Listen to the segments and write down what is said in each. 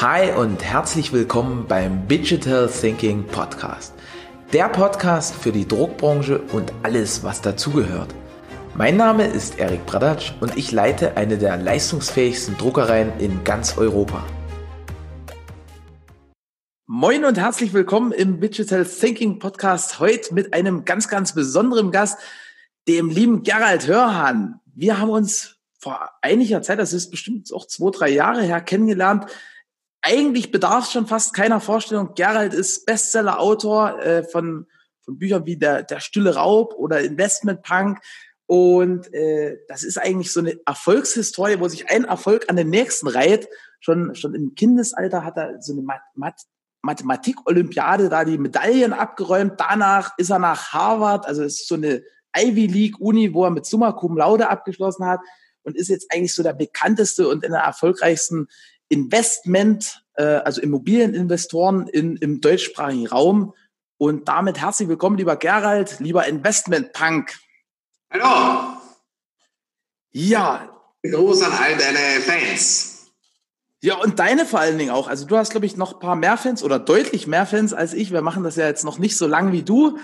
Hi und herzlich willkommen beim Digital Thinking Podcast. Der Podcast für die Druckbranche und alles, was dazugehört. Mein Name ist Erik Bradatsch und ich leite eine der leistungsfähigsten Druckereien in ganz Europa. Moin und herzlich willkommen im Digital Thinking Podcast. Heute mit einem ganz, ganz besonderen Gast, dem lieben Gerald Hörhan. Wir haben uns vor einiger Zeit, das ist bestimmt auch zwei, drei Jahre her, kennengelernt eigentlich bedarf es schon fast keiner Vorstellung. Gerald ist Bestseller-Autor äh, von, von Büchern wie der, der Stille Raub oder Investment Punk. Und äh, das ist eigentlich so eine Erfolgshistorie, wo sich ein Erfolg an den nächsten reiht. Schon, schon im Kindesalter hat er so eine Mat Mat Mathematik-Olympiade da die Medaillen abgeräumt. Danach ist er nach Harvard, also es ist so eine Ivy League Uni, wo er mit Summa Cum Laude abgeschlossen hat und ist jetzt eigentlich so der bekannteste und in der erfolgreichsten Investment, äh, also Immobilieninvestoren in, im deutschsprachigen Raum. Und damit herzlich willkommen, lieber Gerald, lieber Investment-Punk. Hallo. Ja. Gruß an all deine Fans. Ja, und deine vor allen Dingen auch. Also du hast, glaube ich, noch ein paar mehr Fans oder deutlich mehr Fans als ich. Wir machen das ja jetzt noch nicht so lang wie du.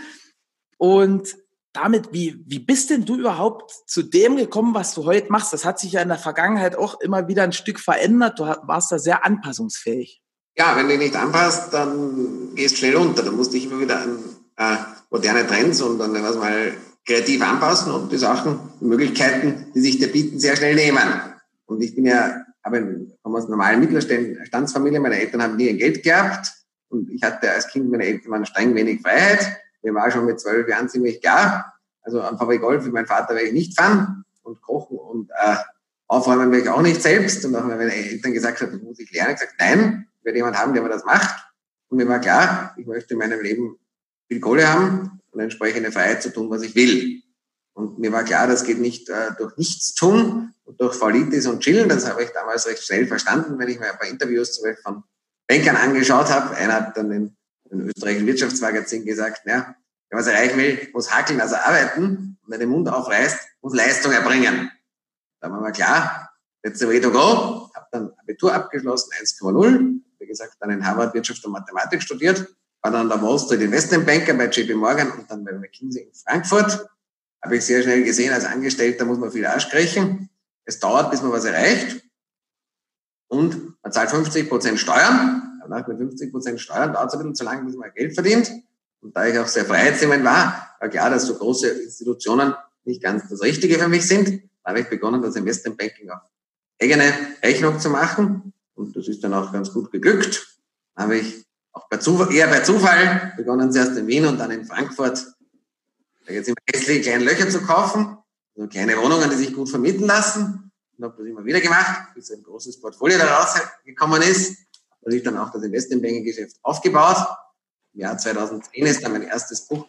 Und damit, wie, wie bist denn du überhaupt zu dem gekommen, was du heute machst? Das hat sich ja in der Vergangenheit auch immer wieder ein Stück verändert. Du warst da sehr anpassungsfähig. Ja, wenn du nicht anpasst, dann gehst du schnell unter. Dann musst du dich immer wieder an äh, moderne Trends und dann was mal kreativ anpassen und die Sachen, die Möglichkeiten, die sich dir bieten, sehr schnell nehmen. Und ich bin ja, habe komme aus einer normalen Mittelstandsfamilie. Meine Eltern haben nie ein Geld gehabt und ich hatte als Kind meine Eltern waren streng wenig Freiheit mir war schon mit zwölf Jahren ziemlich klar, also am VW Golf wie mein Vater werde ich nicht fahren und kochen und äh, aufräumen werde ich auch nicht selbst. Und auch wenn meine Eltern gesagt haben, das muss ich lernen, ich gesagt, nein, ich werde jemand haben, der mir das macht. Und mir war klar, ich möchte in meinem Leben viel Kohle haben und entsprechende Freiheit zu tun, was ich will. Und mir war klar, das geht nicht äh, durch nichts tun und durch Faulitis und Chillen. Das habe ich damals recht schnell verstanden, wenn ich mir ein paar Interviews zum Beispiel von Bankern angeschaut habe. Einer hat dann den im österreichischen Wirtschaftsmagazin gesagt, ja, wer was erreichen will, muss hackeln, also arbeiten. Und wer den Mund aufreißt, muss Leistung erbringen. Da war mir klar, let's the way to go. Habe dann Abitur abgeschlossen, 1,0. Wie gesagt, dann in Harvard Wirtschaft und Mathematik studiert. War dann der Wall Street Investment Banker bei JP Morgan und dann bei McKinsey in Frankfurt. Habe ich sehr schnell gesehen, als Angestellter muss man viel Arsch kriechen. Es dauert, bis man was erreicht. Und man zahlt 50 Prozent Steuern nach mit 50 Prozent Steuern dauert es ein bisschen zu lange, bis man Geld verdient. Und da ich auch sehr freiheitsliebend war, war klar, dass so große Institutionen nicht ganz das Richtige für mich sind. Da habe ich begonnen, das Investmentbanking auf eigene Rechnung zu machen. Und das ist dann auch ganz gut geglückt. Da habe ich auch bei Zufall, eher bei Zufall begonnen, zuerst in Wien und dann in Frankfurt, da jetzt immer hässliche kleine Löcher zu kaufen. So kleine Wohnungen, die sich gut vermieten lassen. Und habe das immer wieder gemacht, bis ein großes Portfolio daraus gekommen ist habe ich dann auch das Investmentbanking-Geschäft aufgebaut. Im Jahr 2010 ist dann mein erstes Buch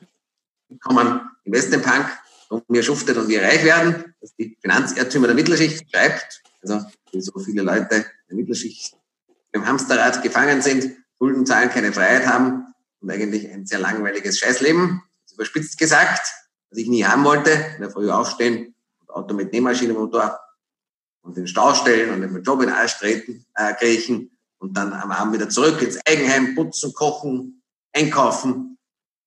gekommen, Investmentpunk, und wir schuftet und wir reich werden, das die Finanzirrtümer der Mittelschicht schreibt. Also, wie so viele Leute der Mittelschicht im Hamsterrad gefangen sind, Schulden zahlen, keine Freiheit haben und eigentlich ein sehr langweiliges Scheißleben, überspitzt gesagt, was ich nie haben wollte, in der Früh aufstehen und Auto mit Nähmaschinenmotor und den Stau stellen und den Job in Arsch treten, äh, kriechen und dann am Abend wieder zurück ins Eigenheim, putzen, kochen, einkaufen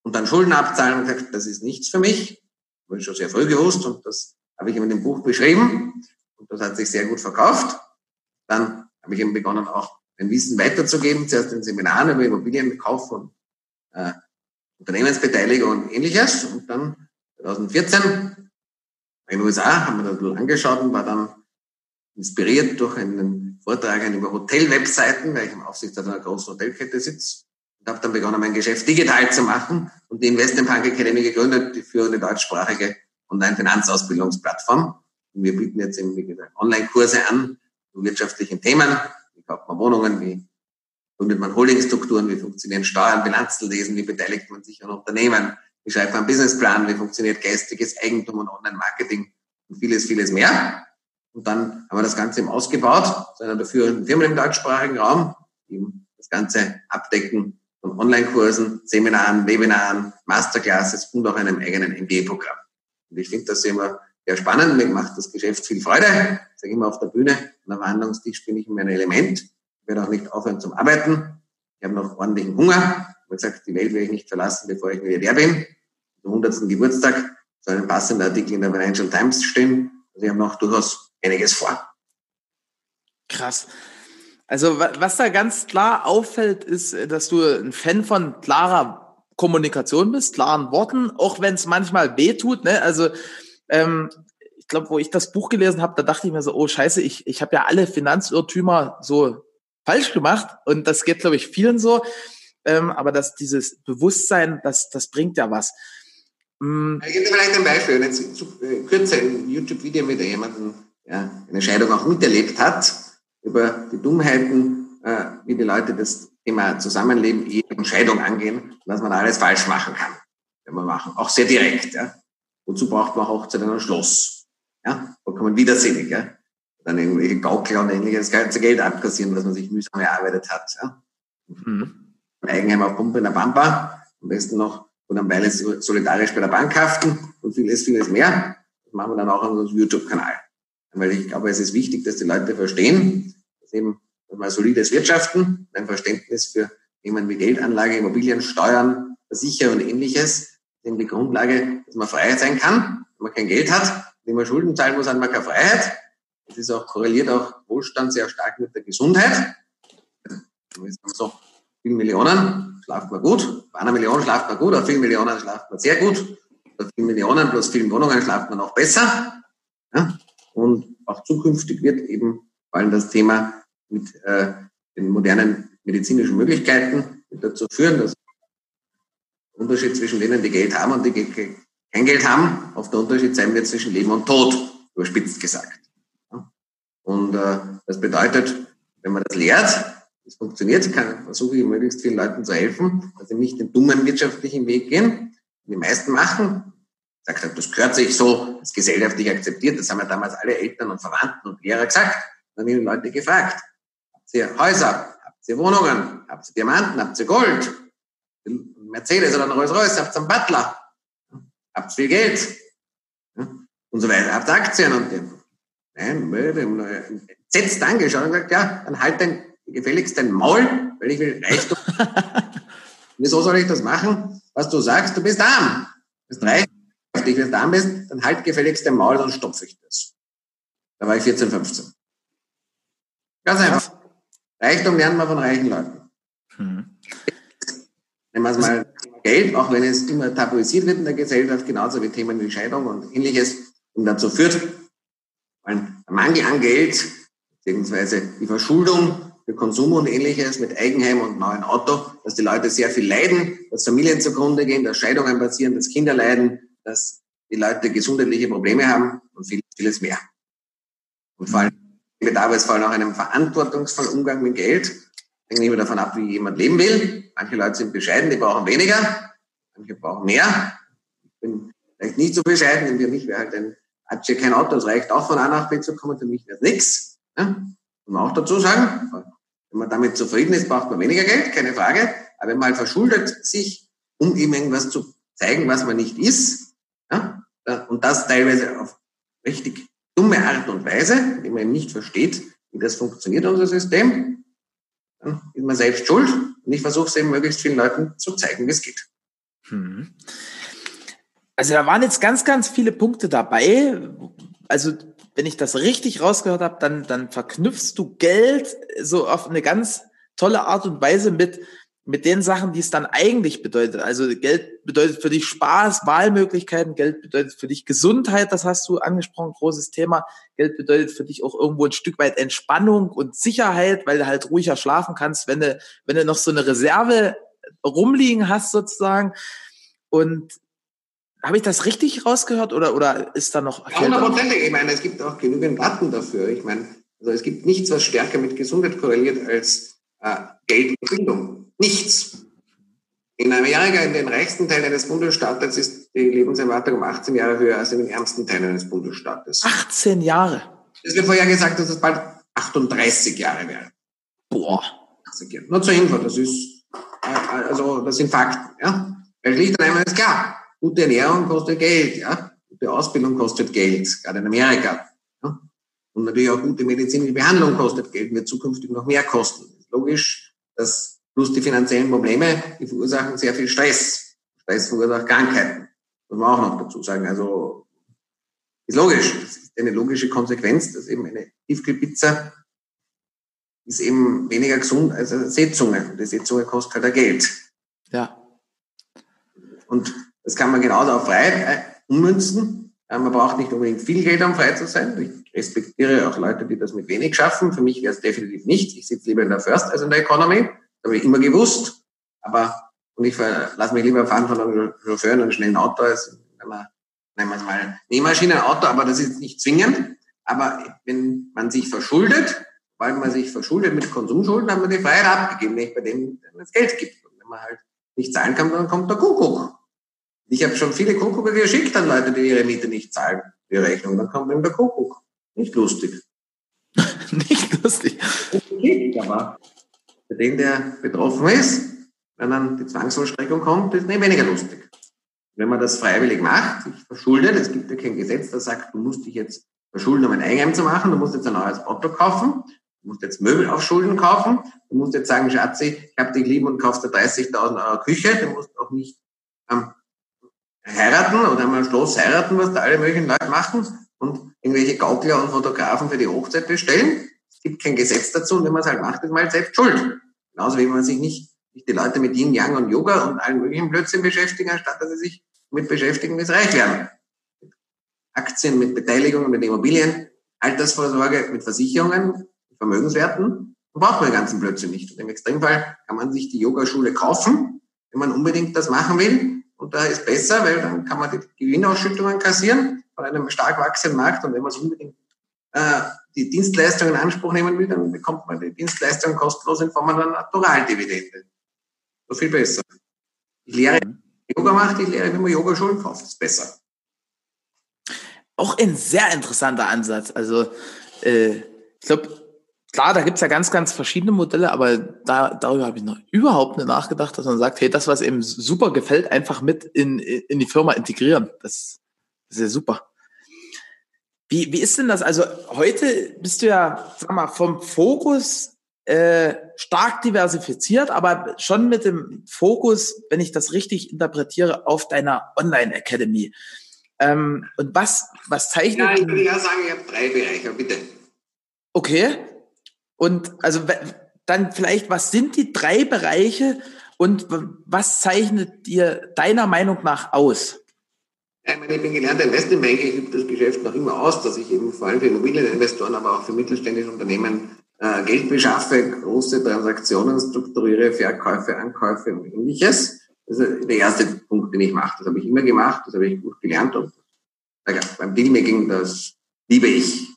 und dann Schulden abzahlen und gesagt, das ist nichts für mich. Habe ich schon sehr früh gewusst und das habe ich in dem Buch beschrieben und das hat sich sehr gut verkauft. Dann habe ich eben begonnen, auch mein Wissen weiterzugeben, zuerst in Seminaren über Immobilienkauf und äh, Unternehmensbeteiligung und ähnliches. Und dann 2014 in den USA haben wir das angeschaut und war dann inspiriert durch einen Vortrag über Hotel-Webseiten, weil ich im Aufsichtsrat einer großen Hotelkette sitze. Und habe dann begonnen, mein Geschäft digital zu machen und die Investment Punk Academy gegründet, die führende deutschsprachige Online-Finanzausbildungsplattform. Und wir bieten jetzt eben, wie gesagt, Online-Kurse an zu wirtschaftlichen Themen. Wie kauft man Wohnungen? Wie gründet man Holdingstrukturen? Wie funktionieren Steuern, Bilanzen lesen? Wie beteiligt man sich an Unternehmen? Wie schreibt man einen Businessplan? Wie funktioniert geistiges Eigentum und Online-Marketing? Und vieles, vieles mehr. Und dann haben wir das Ganze eben ausgebaut, zu einer führenden Firmen im deutschsprachigen Raum, die eben das Ganze abdecken von Online-Kursen, Seminaren, Webinaren, Masterclasses und auch einem eigenen MBA-Programm. Und ich finde das immer sehr spannend. Mir macht das Geschäft viel Freude. Ich sage immer auf der Bühne, am Verhandlungstisch bin ich in meinem Element. Ich werde auch nicht aufhören zum Arbeiten. Ich habe noch ordentlichen Hunger. Habe gesagt, die Welt werde ich nicht verlassen, bevor ich Milliardär bin. Zum 100. Geburtstag soll ein passender Artikel in der Financial Times stehen. Also ich habe noch durchaus einiges vor. Krass. Also was da ganz klar auffällt, ist, dass du ein Fan von klarer Kommunikation bist, klaren Worten, auch wenn es manchmal weh tut. Ne? Also ähm, ich glaube, wo ich das Buch gelesen habe, da dachte ich mir so, oh scheiße, ich, ich habe ja alle Finanzirrtümer so falsch gemacht und das geht, glaube ich, vielen so. Ähm, aber dass dieses Bewusstsein, das, das bringt ja was. Mm. Ich gebe dir vielleicht ein Beispiel. Jetzt äh, kürzer ein YouTube-Video mit jemandem, ja, eine Scheidung auch miterlebt hat, über die Dummheiten, äh, wie die Leute das Thema Zusammenleben, Ehe und Scheidung angehen, was man alles falsch machen kann. Wenn man machen. Auch sehr direkt. Ja. Wozu braucht man Hochzeit und ein Schloss? Ja, vollkommen widersinnig. Ja? Dann irgendwelche Gaukler und ähnliches ganze Geld abkassieren, was man sich mühsam erarbeitet hat. Ja? Mhm. Eigenheim auf Pumpe in der Pampa, am besten noch und am Weile solidarisch bei der Bank haften und vieles, vieles mehr. Das machen wir dann auch auf unserem YouTube-Kanal. Weil ich glaube, es ist wichtig, dass die Leute verstehen, dass eben mal solides Wirtschaften, ein Verständnis für jemanden wie Geldanlage, Immobilien, Steuern, Versicherung und ähnliches, eben die Grundlage, dass man frei sein kann, wenn man kein Geld hat, wenn man Schulden zahlen muss, hat man keine Freiheit. Das ist auch korreliert auch Wohlstand sehr stark mit der Gesundheit. So, viele Millionen schlaft man gut. Bei einer Million schlaft man gut, auf vielen Millionen schlaft man sehr gut. Bei vielen Millionen plus vielen Wohnungen schlaft man auch besser. Ja? Und auch zukünftig wird eben vor allem das Thema mit äh, den modernen medizinischen Möglichkeiten dazu führen, dass der Unterschied zwischen denen, die Geld haben und die kein Geld haben, auf der Unterschied sein wird zwischen Leben und Tod, überspitzt gesagt. Und äh, das bedeutet, wenn man das lehrt, das funktioniert, kann, versuche ich möglichst vielen Leuten zu helfen, dass sie nicht den dummen wirtschaftlichen Weg gehen, die meisten machen. Sagt, das gehört sich so, das ist gesellschaftlich akzeptiert, das haben ja damals alle Eltern und Verwandten und Lehrer gesagt. Dann haben die Leute gefragt, habt ihr Häuser, habt ihr Wohnungen, habt ihr Diamanten, habt ihr Gold, Mercedes oder ein Rolls-Royce, habt ihr einen Butler, habt viel Geld und so weiter, habt Aktien und nein, setzt angeschaut und gesagt, ja, dann halt dein gefälligst dein Maul, weil ich will Reichtum. Wieso soll ich das machen? Was du sagst, du bist arm. Du bist reich, wenn du arm bist, dann halt gefälligst dein Maul, dann stopfe ich das. Da war ich 14, 15. Ganz einfach. Reichtum lernen wir von reichen Leuten. Hm. Nehmen wir es mal Geld, auch wenn es immer tabuisiert wird in der Gesellschaft, genauso wie Themen wie Scheidung und ähnliches, und dazu führt, ein Mangel an Geld, beziehungsweise die Verschuldung für Konsum und ähnliches mit Eigenheim und neuen Auto, dass die Leute sehr viel leiden, dass Familien zugrunde gehen, dass Scheidungen passieren, dass Kinder leiden, dass die Leute gesundheitliche Probleme haben und vieles, vieles mehr. Und vor allem bedarf es vor allem auch einem verantwortungsvollen Umgang mit Geld, Hängt immer davon ab, wie jemand leben will. Manche Leute sind bescheiden, die brauchen weniger. Manche brauchen mehr. Ich bin vielleicht nicht so bescheiden, denn für mich wäre halt ein Atsche kein Auto, das reicht auch von A nach B zu kommen, für mich wäre es nichts. Ja? Muss man auch dazu sagen. Wenn man damit zufrieden ist, braucht man weniger Geld, keine Frage. Aber wenn man halt verschuldet sich, um eben irgendwas zu zeigen, was man nicht ist, ja? und das teilweise auf richtig dumme Art und Weise, indem man eben nicht versteht, wie das funktioniert, unser System, dann ist man selbst schuld. Und ich versuche es eben möglichst vielen Leuten zu zeigen, wie es geht. Hm. Also da waren jetzt ganz, ganz viele Punkte dabei. Also wenn ich das richtig rausgehört habe, dann, dann verknüpfst du Geld so auf eine ganz tolle Art und Weise mit mit den Sachen, die es dann eigentlich bedeutet. Also Geld bedeutet für dich Spaß, Wahlmöglichkeiten, Geld bedeutet für dich Gesundheit, das hast du angesprochen, großes Thema. Geld bedeutet für dich auch irgendwo ein Stück weit Entspannung und Sicherheit, weil du halt ruhiger schlafen kannst, wenn du, wenn du noch so eine Reserve rumliegen hast sozusagen. Und habe ich das richtig rausgehört oder, oder ist da noch... Hundertprozentig. Ich meine, es gibt auch genügend Daten dafür. Ich meine, also es gibt nichts, was stärker mit Gesundheit korreliert als äh, Geld und Bildung. Nichts. In Amerika, in den reichsten Teilen eines Bundesstaates, ist die Lebenserwartung um 18 Jahre höher als in den ärmsten Teilen eines Bundesstaates. 18 Jahre? Es wird vorher gesagt, dass es bald 38 Jahre wäre. Boah. Nur zur Info, das ist, äh, also, das sind Fakten, ja. Weil schlicht und einmal ist klar, gute Ernährung kostet Geld, ja. Gute Ausbildung kostet Geld, gerade in Amerika. Ja? Und natürlich auch gute medizinische Behandlung kostet Geld, wird zukünftig noch mehr kosten logisch, dass plus die finanziellen Probleme, die verursachen sehr viel Stress. Stress verursacht Krankheiten. Muss man auch noch dazu sagen. Also ist logisch. Das ist eine logische Konsequenz, dass eben eine Tiefkühlpizza ist eben weniger gesund als eine Seezunge. Und die Seezunge kostet halt Geld. Ja. Und das kann man genauso auf Freiheit äh, ummünzen. Man braucht nicht unbedingt viel Geld, um frei zu sein. Ich respektiere auch Leute, die das mit wenig schaffen. Für mich wäre es definitiv nicht. Ich sitze lieber in der First als in der Economy. Das habe ich immer gewusst. Aber, und ich lasse mich lieber fahren von einem Chauffeur in einem schnellen Auto, als wenn man, nennen wir es mal, Nähmaschinenauto, aber das ist nicht zwingend. Aber wenn man sich verschuldet, weil man sich verschuldet mit Konsumschulden, hat man die Freiheit abgegeben, nicht bei dem, das Geld gibt. Und wenn man halt nicht zahlen kann, dann kommt der Kuckuck. Ich habe schon viele Kuckucke geschickt an Leute, die ihre Miete nicht zahlen, die Rechnung. Dann kommt eben der Kuckuck. Nicht lustig. nicht lustig. Aber für den, der betroffen ist, wenn dann die Zwangsvollstreckung kommt, ist nicht weniger lustig. Wenn man das freiwillig macht, sich verschuldet, es gibt ja kein Gesetz, das sagt, du musst dich jetzt verschulden, um ein Eigenheim zu machen, du musst jetzt ein neues Auto kaufen, du musst jetzt Möbel auf Schulden kaufen, du musst jetzt sagen, Schatzi, ich habe dich lieb und kaufst dir 30.000 Euro Küche, du musst auch nicht ähm, heiraten oder einmal Schloss heiraten, was da alle möglichen Leute machen und irgendwelche Gaukler und Fotografen für die Hochzeit bestellen. Es gibt kein Gesetz dazu und wenn man es halt macht, ist man halt selbst schuld. Genauso wie man sich nicht, nicht die Leute mit Yin, Yang und Yoga und allen möglichen Blödsinn beschäftigen, anstatt dass sie sich damit beschäftigen, wie sie reich werden. Aktien, mit Beteiligungen, mit Immobilien, Altersvorsorge, mit Versicherungen, Vermögenswerten, dann braucht man den ganzen Blödsinn nicht. Und im Extremfall kann man sich die Yogaschule kaufen, wenn man unbedingt das machen will. Und da ist besser, weil dann kann man die Gewinnausschüttungen kassieren von einem stark wachsenden Markt. Und wenn man es unbedingt äh, die Dienstleistungen in Anspruch nehmen will, dann bekommt man die Dienstleistungen kostenlos in Form einer Naturaldividende. So viel besser. Ich lehre, Yoga macht, ich lehre, wie man Yogaschulen kauft. Das ist besser. Auch ein sehr interessanter Ansatz. Also äh, ich glaube, klar, da gibt's ja ganz, ganz verschiedene Modelle, aber da, darüber habe ich noch überhaupt nicht nachgedacht, dass man sagt, hey, das, was eben super gefällt, einfach mit in, in die Firma integrieren. Das, das ist ja super. Wie, wie ist denn das? Also heute bist du ja, sag mal, vom Fokus äh, stark diversifiziert, aber schon mit dem Fokus, wenn ich das richtig interpretiere, auf deiner Online Academy. Ähm, und was, was zeichnet? Ja, ich würde ja sagen, ich habe drei Bereiche, bitte. Okay. Und also dann vielleicht, was sind die drei Bereiche und was zeichnet dir deiner Meinung nach aus? Ich, meine, ich bin gelernter Investmentbanker, ich übe das Geschäft noch immer aus, dass ich eben vor allem für Immobilieninvestoren, aber auch für mittelständische Unternehmen äh, Geld beschaffe, große Transaktionen strukturiere, Verkäufe, Ankäufe und ähnliches. Das ist der erste Punkt, den ich mache. Das habe ich immer gemacht, das habe ich gut gelernt und beim Dealmaking, das liebe ich.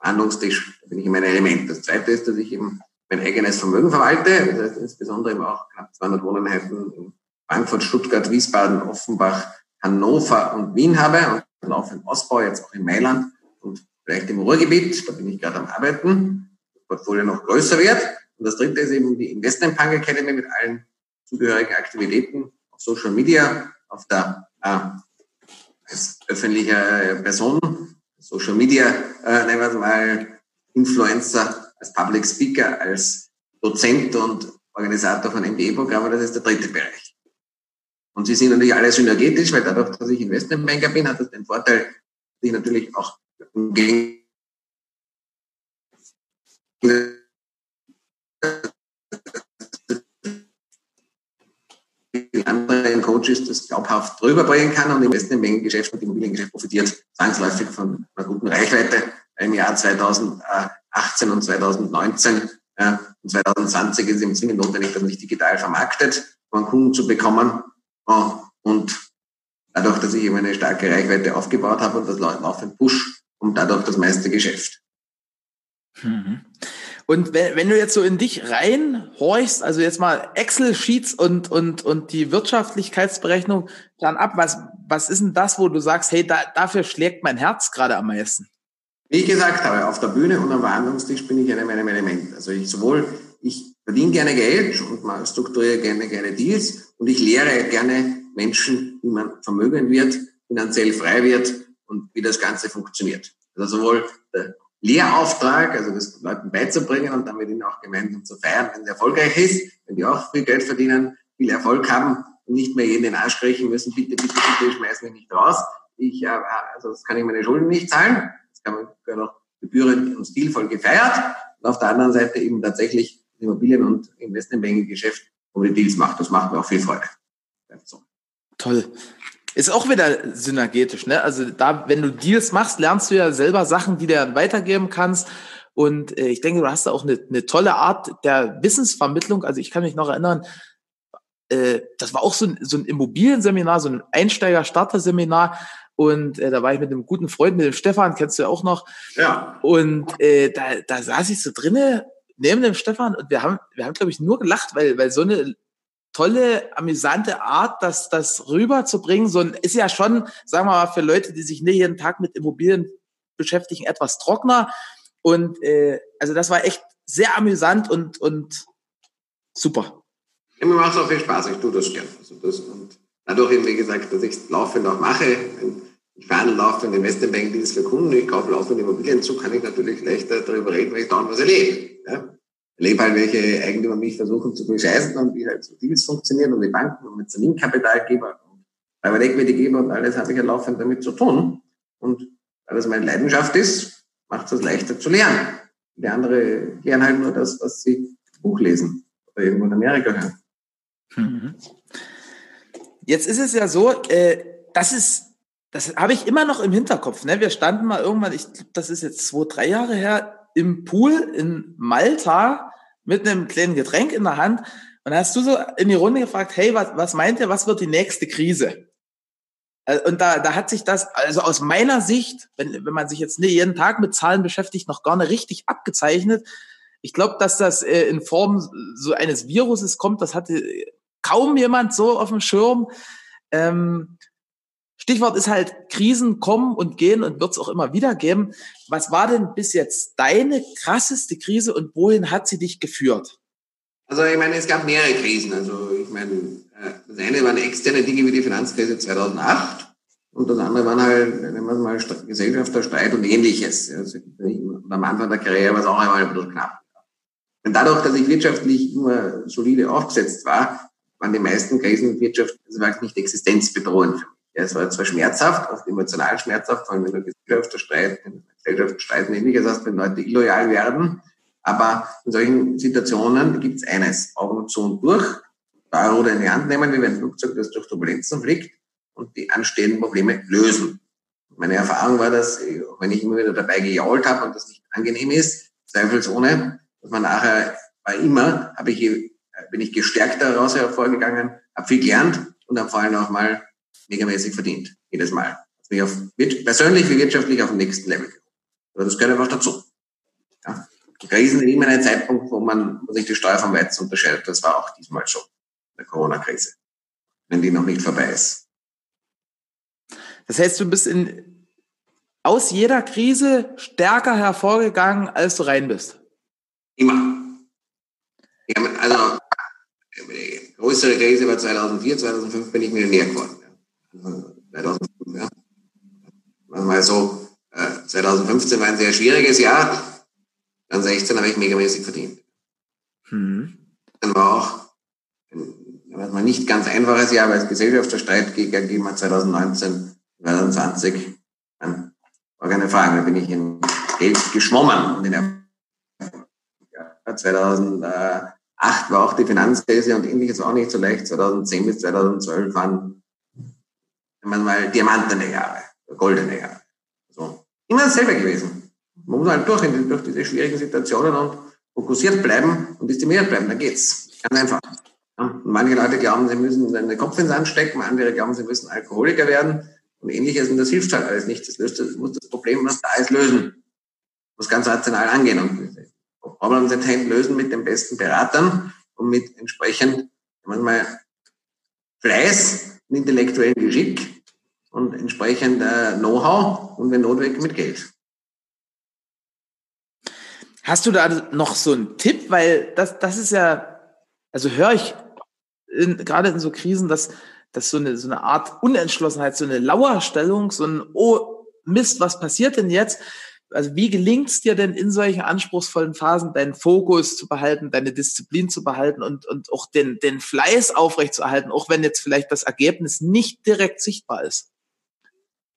Handlungstisch, da bin ich in meinem Element. Das zweite ist, dass ich eben mein eigenes Vermögen verwalte, das heißt insbesondere eben auch knapp 200 Wohneinheiten in Frankfurt, Stuttgart, Wiesbaden, Offenbach, Hannover und Wien habe und auch im Ausbau, jetzt auch in Mailand und vielleicht im Ruhrgebiet, da bin ich gerade am Arbeiten, das Portfolio noch größer wird. Und das dritte ist eben die Investment Punk Academy mit allen zugehörigen Aktivitäten auf Social Media, auf der äh, als öffentliche Person, Social Media, äh, nennen wir es mal Influencer, als Public Speaker, als Dozent und Organisator von MBA-Programmen, das ist der dritte Bereich. Und sie sind natürlich alle synergetisch, weil dadurch, dass ich Investmentbanker bin, hat das den Vorteil, dass ich natürlich auch im Gegensatz anderen Coaches das glaubhaft drüber bringen kann und im besten Mengengeschäft und Immobiliengeschäft profitiert zwangsläufig von einer guten Reichweite. Im Jahr 2018 und 2019 äh, und 2020 ist es eben zwingend notwendig, dass man sich digital vermarktet, um einen Kunden zu bekommen. Äh, und dadurch, dass ich eben eine starke Reichweite aufgebaut habe und das laufend push, und dadurch das meiste Geschäft. Mhm. Und wenn, wenn du jetzt so in dich reinhorchst, also jetzt mal Excel-Sheets und, und, und die Wirtschaftlichkeitsberechnung dann ab, was, was ist denn das, wo du sagst, hey, da, dafür schlägt mein Herz gerade am meisten? Wie ich gesagt habe, auf der Bühne und am Verhandlungstisch bin ich in meinem Element. Also ich sowohl, ich verdiene gerne Geld und strukturiere gerne, gerne Deals und ich lehre gerne Menschen, wie man vermögend wird, finanziell frei wird und wie das Ganze funktioniert. Also sowohl der Lehrauftrag, also das Leuten beizubringen und dann mit ihnen auch gemeinsam zu feiern, wenn es erfolgreich ist, wenn die auch viel Geld verdienen, viel Erfolg haben und nicht mehr jeden den Arsch kriechen müssen, bitte, bitte, bitte, schmeiß mich nicht raus. Ich, äh, also das kann ich meine Schulden nicht zahlen. Das kann man ja noch gebührend und stilvoll gefeiert. Und auf der anderen Seite eben tatsächlich Immobilien- und Investmentbanking-Geschäft, die Deals macht. Das macht mir auch viel Freude. So. Toll. Ist auch wieder synergetisch, ne? Also da, wenn du Deals machst, lernst du ja selber Sachen, die du dann weitergeben kannst. Und äh, ich denke, du hast da auch eine, eine tolle Art der Wissensvermittlung. Also ich kann mich noch erinnern, äh, das war auch so ein, so ein Immobilienseminar, so ein Einsteiger-Starter-Seminar. Und äh, da war ich mit einem guten Freund, mit dem Stefan, kennst du ja auch noch. Ja. Und äh, da, da saß ich so drinnen neben dem Stefan und wir haben, wir haben, glaube ich, nur gelacht, weil, weil so eine tolle, amüsante Art, das, das rüberzubringen. So ein, ist ja schon, sagen wir mal, für Leute, die sich nicht jeden Tag mit Immobilien beschäftigen, etwas trockener. Und äh, also das war echt sehr amüsant und, und super. Ja, mir macht es auch viel Spaß, ich tue das gern. Also das, und dadurch eben, wie gesagt, dass ich es laufend auch mache, ich fahre laufend Investmentbank-Deals für Kunden, ich kaufe laufend Immobilien zu, kann ich natürlich leichter darüber reden, weil ich dauernd was erlebe. Ja? erlebe halt, welche Eigentümer mich versuchen zu bescheißen und wie halt so Deals funktionieren und die Banken und mit Terminkapitalgeber und Private Equity Geber und alles habe ich ja laufend damit zu tun. Und weil das meine Leidenschaft ist, macht es leichter zu lernen. Die andere lernen halt nur das, was sie Buch lesen oder irgendwo in Amerika hören. Mhm. Jetzt ist es ja so, äh, das ist, das habe ich immer noch im Hinterkopf. Ne? Wir standen mal irgendwann, ich glaube, das ist jetzt zwei, drei Jahre her, im Pool in Malta mit einem kleinen Getränk in der Hand. Und da hast du so in die Runde gefragt, hey, was, was meint ihr, was wird die nächste Krise? Äh, und da, da hat sich das, also aus meiner Sicht, wenn, wenn man sich jetzt nicht jeden Tag mit Zahlen beschäftigt, noch gar nicht richtig abgezeichnet. Ich glaube, dass das äh, in Form so eines Viruses kommt, das hatte kaum jemand so auf dem Schirm. Ähm, Stichwort ist halt, Krisen kommen und gehen und wird es auch immer wieder geben. Was war denn bis jetzt deine krasseste Krise und wohin hat sie dich geführt? Also ich meine, es gab mehrere Krisen. Also ich meine, äh, das eine waren externe Dinge wie die Finanzkrise 2008 und das andere waren halt, nennen wir mal, Gesellschafterstreit und ähnliches. Also am Anfang der Karriere war es auch einmal ein bisschen knapp. Und dadurch, dass ich wirtschaftlich immer solide aufgesetzt war, waren die meisten Krisen Wirtschaft also nicht existenzbedrohend für es war zwar schmerzhaft, oft emotional schmerzhaft, vor allem wenn du Gesellschaftsstreit, Gesellschaftsstreit und ähnliches hast, wenn Leute illoyal werden. Aber in solchen Situationen gibt es eines, Augen zu und durch, Steuerruder in die Hand nehmen, wie wenn ein Flugzeug, das durch Turbulenzen fliegt und die anstehenden Probleme lösen. Meine Erfahrung war, dass, wenn ich immer wieder dabei gejault habe und das nicht angenehm ist, zweifelsohne, dass man nachher, war immer, habe ich, bin ich gestärkter daraus hervorgegangen, habe viel gelernt und habe vor allem auch mal megamäßig verdient. Jedes Mal. Mich auf, persönlich wie wirtschaftlich auf dem nächsten Level. Aber das gehört einfach dazu. Ja. Krisen sind immer ein Zeitpunkt, wo man wo sich die Steuer vom Weizen unterscheidet. Das war auch diesmal so. Der Corona-Krise. Wenn die noch nicht vorbei ist. Das heißt, du bist in, aus jeder Krise stärker hervorgegangen, als du rein bist? Immer. Ja, also, die größere Krise war 2004, 2005 bin ich Millionär geworden. 2005, ja. Mal so, äh, 2015 war ein sehr schwieriges Jahr, dann 16 habe ich megamäßig verdient. Mhm. Dann war auch ein mal nicht ganz einfaches Jahr, weil es Gesellschaftsstreit gegeben hat 2019, 2020. Dann war keine Frage, da bin ich in Geld geschwommen. Und in der ja, 2008 war auch die Finanzkrise und ähnliches auch nicht so leicht. 2010 bis 2012 waren manchmal diamantene Jahre, goldene Jahre. So. Immer dasselbe gewesen. Man muss halt durch, durch diese schwierigen Situationen und fokussiert bleiben und diszipliniert bleiben, dann geht's. Ganz einfach. Und manche Leute glauben, sie müssen den Kopf ins Sand stecken, andere glauben, sie müssen Alkoholiker werden und ähnliches und das hilft halt alles nicht. Das löst, das muss das Problem, was da ist, lösen. Muss ganz rational angehen und Problems at Hand lösen mit den besten Beratern und mit entsprechend manchmal Fleiß und intellektuellem Geschick und entsprechend äh, Know-how und wenn notwendig mit Geld. Hast du da noch so einen Tipp? Weil das, das ist ja, also höre ich in, gerade in so Krisen, dass, dass so eine, so eine Art Unentschlossenheit, so eine Lauerstellung, so ein, oh Mist, was passiert denn jetzt? also wie gelingt es dir denn in solchen anspruchsvollen Phasen, deinen Fokus zu behalten, deine Disziplin zu behalten und, und auch den, den Fleiß aufrechtzuerhalten, auch wenn jetzt vielleicht das Ergebnis nicht direkt sichtbar ist?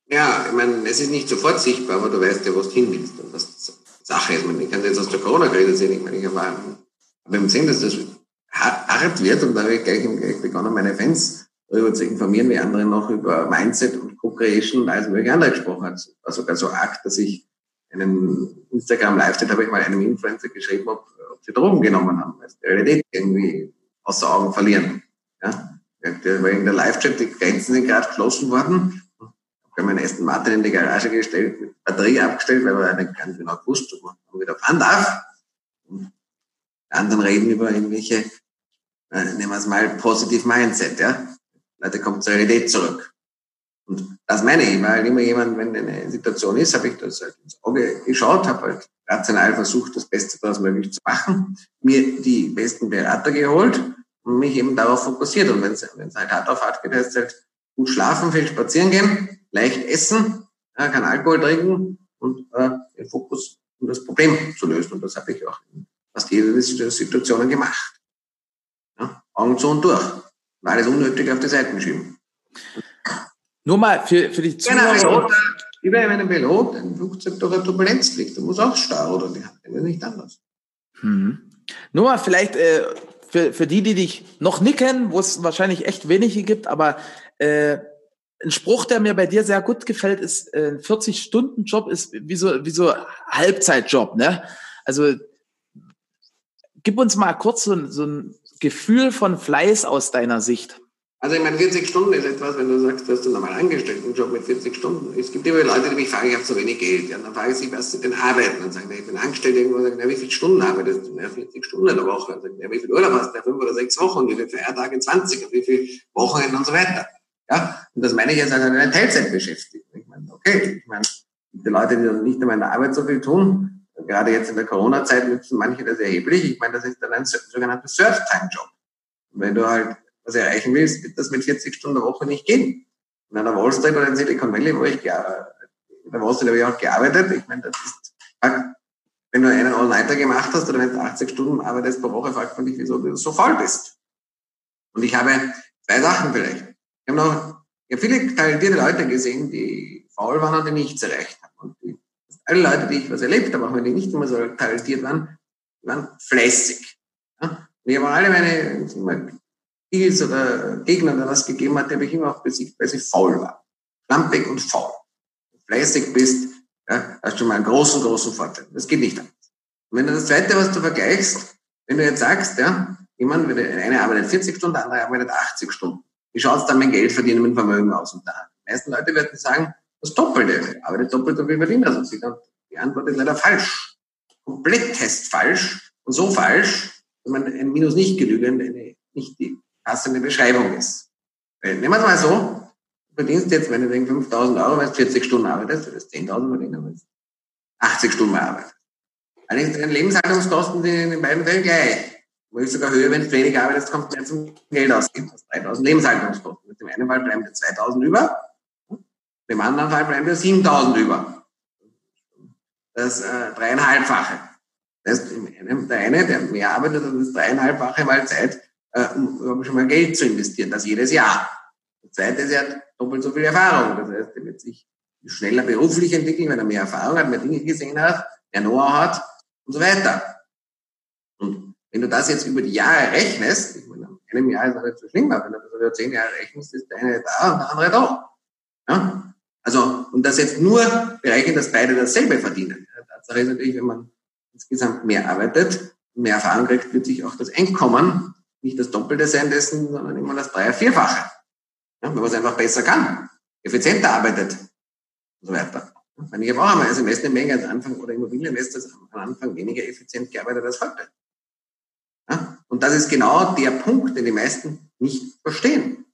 Ja, ich meine, es ist nicht sofort sichtbar, aber du weißt ja, wo du hin willst und was Sache ist. Ich, meine, ich kann jetzt aus der Corona-Krise sehen, ich meine, ich habe, habe gesehen, dass das hart wird und da habe ich gleich, gleich begonnen, meine Fans darüber zu informieren, wie andere noch über Mindset und Co-Creation und alles mögliche andere gesprochen hat. War sogar so arg, dass ich einen Instagram Live-Chat habe ich mal einem Influencer geschrieben, ob, ob sie Drogen genommen haben, weil sie die Realität irgendwie außer Augen verlieren. Ja? Weil in der Live-Chat die Grenzen sind gerade geschlossen worden. Ich habe meinen ersten Martin in die Garage gestellt, mit Batterie abgestellt, weil wir nicht ganz genau gewusst, ob man wieder fahren darf. Und die anderen reden über irgendwelche, äh, nehmen wir es mal, positive Mindset, ja. Leute kommen zur Realität zurück. Und das meine ich, weil immer jemand, wenn eine Situation ist, habe ich das halt ins Auge geschaut, habe halt rational versucht, das Beste daraus möglich zu machen, mir die besten Berater geholt und mich eben darauf fokussiert. Und wenn es halt hart auf hart geht, heißt es halt gut schlafen, viel spazieren gehen, leicht essen, ja, kein Alkohol trinken und äh, den Fokus, um das Problem zu lösen. Und das habe ich auch in fast jeder dieser Situationen gemacht. Ja, Augen zu und durch. War alles unnötig auf die Seiten schieben. Nur mal für, für die Zuhörer. Genau, wie bei einem Pilot ein Flugzeug durch eine Turbulenz fliegt. Da muss auch Stau oder die haben nicht anders. Hm. Nur mal vielleicht äh, für, für die, die dich noch nicht kennen, wo es wahrscheinlich echt wenige gibt, aber äh, ein Spruch, der mir bei dir sehr gut gefällt, ist, äh, 40-Stunden-Job ist wie so, wie so Halbzeitjob, ne? Also gib uns mal kurz so, so ein Gefühl von Fleiß aus deiner Sicht. Also ich meine, 40 Stunden ist etwas, wenn du sagst, du hast einen normal angestellten Job mit 40 Stunden. Es gibt immer Leute, die mich fragen, ich habe so wenig Geld. Ja, dann frage ich sie, was sie denn arbeiten. Dann sagen, ich bin angestellt irgendwo, sagen, ja, wie viele Stunden arbeitest du? Ja, 40 Stunden in der Woche. Dann sagen, wie viel Urlaub hast du? Fünf oder sechs Wochen. Wie viele Feiertage? 20. Und wie viele Wochenenden und so weiter. Ja, und das meine ich jetzt als eine Teilzeitbeschäftigung. Ich meine, okay, ich meine, die Leute, die dann nicht einmal in der Arbeit so viel tun, gerade jetzt in der Corona-Zeit nutzen manche das erheblich. Ich meine, das ist dann ein sogenannter Surf-Time-Job. Wenn du halt was erreichen willst, wird das mit 40 Stunden der Woche nicht gehen. In einer Wall Street oder in Silicon Valley, wo ich in der Wall Street habe ich auch gearbeitet. Ich meine, das ist, wenn du einen All-Nighter gemacht hast oder wenn du 80 Stunden arbeitest pro Woche, fragt man dich, wieso du so faul bist. Und ich habe zwei Sachen vielleicht. Ich habe noch, ich habe viele talentierte Leute gesehen, die faul waren und die nichts erreicht haben. Und die, alle Leute, die ich was erlebt habe, auch wenn die nicht immer so talentiert waren, waren fleißig. Ja? Und ich habe alle meine Deals oder Gegner oder was gegeben hat, die habe ich immer auch besiegt, weil sie faul war. Schlampig und faul. Wenn du fleißig bist, ja, hast du mal einen großen, großen Vorteil. Das geht nicht anders. Und wenn du das Zweite, was du vergleichst, wenn du jetzt sagst, ja, jemand, eine arbeitet 40 Stunden, der andere arbeitet 80 Stunden. Wie schaut es dann mit Geld verdienen, mit Vermögen aus? Und da, die meisten Leute werden sagen, das Doppelte, arbeitet doppelt so viel verdient. Also die Antwort ist leider falsch. Komplett test falsch und so falsch, dass man ein Minus nicht genügend, eine, nicht die passende Beschreibung ist. Weil, nehmen wir es mal so, du verdienst jetzt, wenn du wegen 5000 Euro, weil du 40 Stunden arbeitest, wirst 10.000 verdienen, du 80 Stunden mehr arbeitest. Allerdings deine Lebenshaltungskosten sind in den beiden Fällen gleich. Wo ich sogar höher, wenn du weniger arbeitest, kommt mehr zum Geld ausgeben. Das 3000 Lebenserhaltungskosten. Mit dem einen Fall bleiben dir 2000 über, im anderen Fall bleiben dir 7000 über. Das äh, dreieinhalbfache. Das heißt, der eine, der mehr arbeitet, das dreieinhalbfache mal Zeit, äh, um schon mal Geld zu investieren, das jedes Jahr. Der zweite ist, er hat doppelt so viel Erfahrung. Das heißt, er wird sich schneller beruflich entwickeln, wenn er mehr Erfahrung hat, mehr Dinge gesehen hat, mehr Know-how hat und so weiter. Wenn du das jetzt über die Jahre rechnest, ich meine, einem Jahr ist das nicht so schlimm, aber wenn du das über zehn Jahre rechnest, ist der eine da und der andere da. Ja? Also, und das jetzt nur berechnet, dass beide dasselbe verdienen. Die Tatsache ist natürlich, wenn man insgesamt mehr arbeitet, mehr Erfahrung kriegt, wird sich auch das Einkommen nicht das Doppelte sein dessen, sondern immer das Dreier-, Vierfache. Ja, wenn man es einfach besser kann, effizienter arbeitet und so weiter. Wenn ich habe auch einmal als Investmentbanker am Anfang oder Immobilieninvestor am Anfang weniger effizient gearbeitet als heute. Und das ist genau der Punkt, den die meisten nicht verstehen.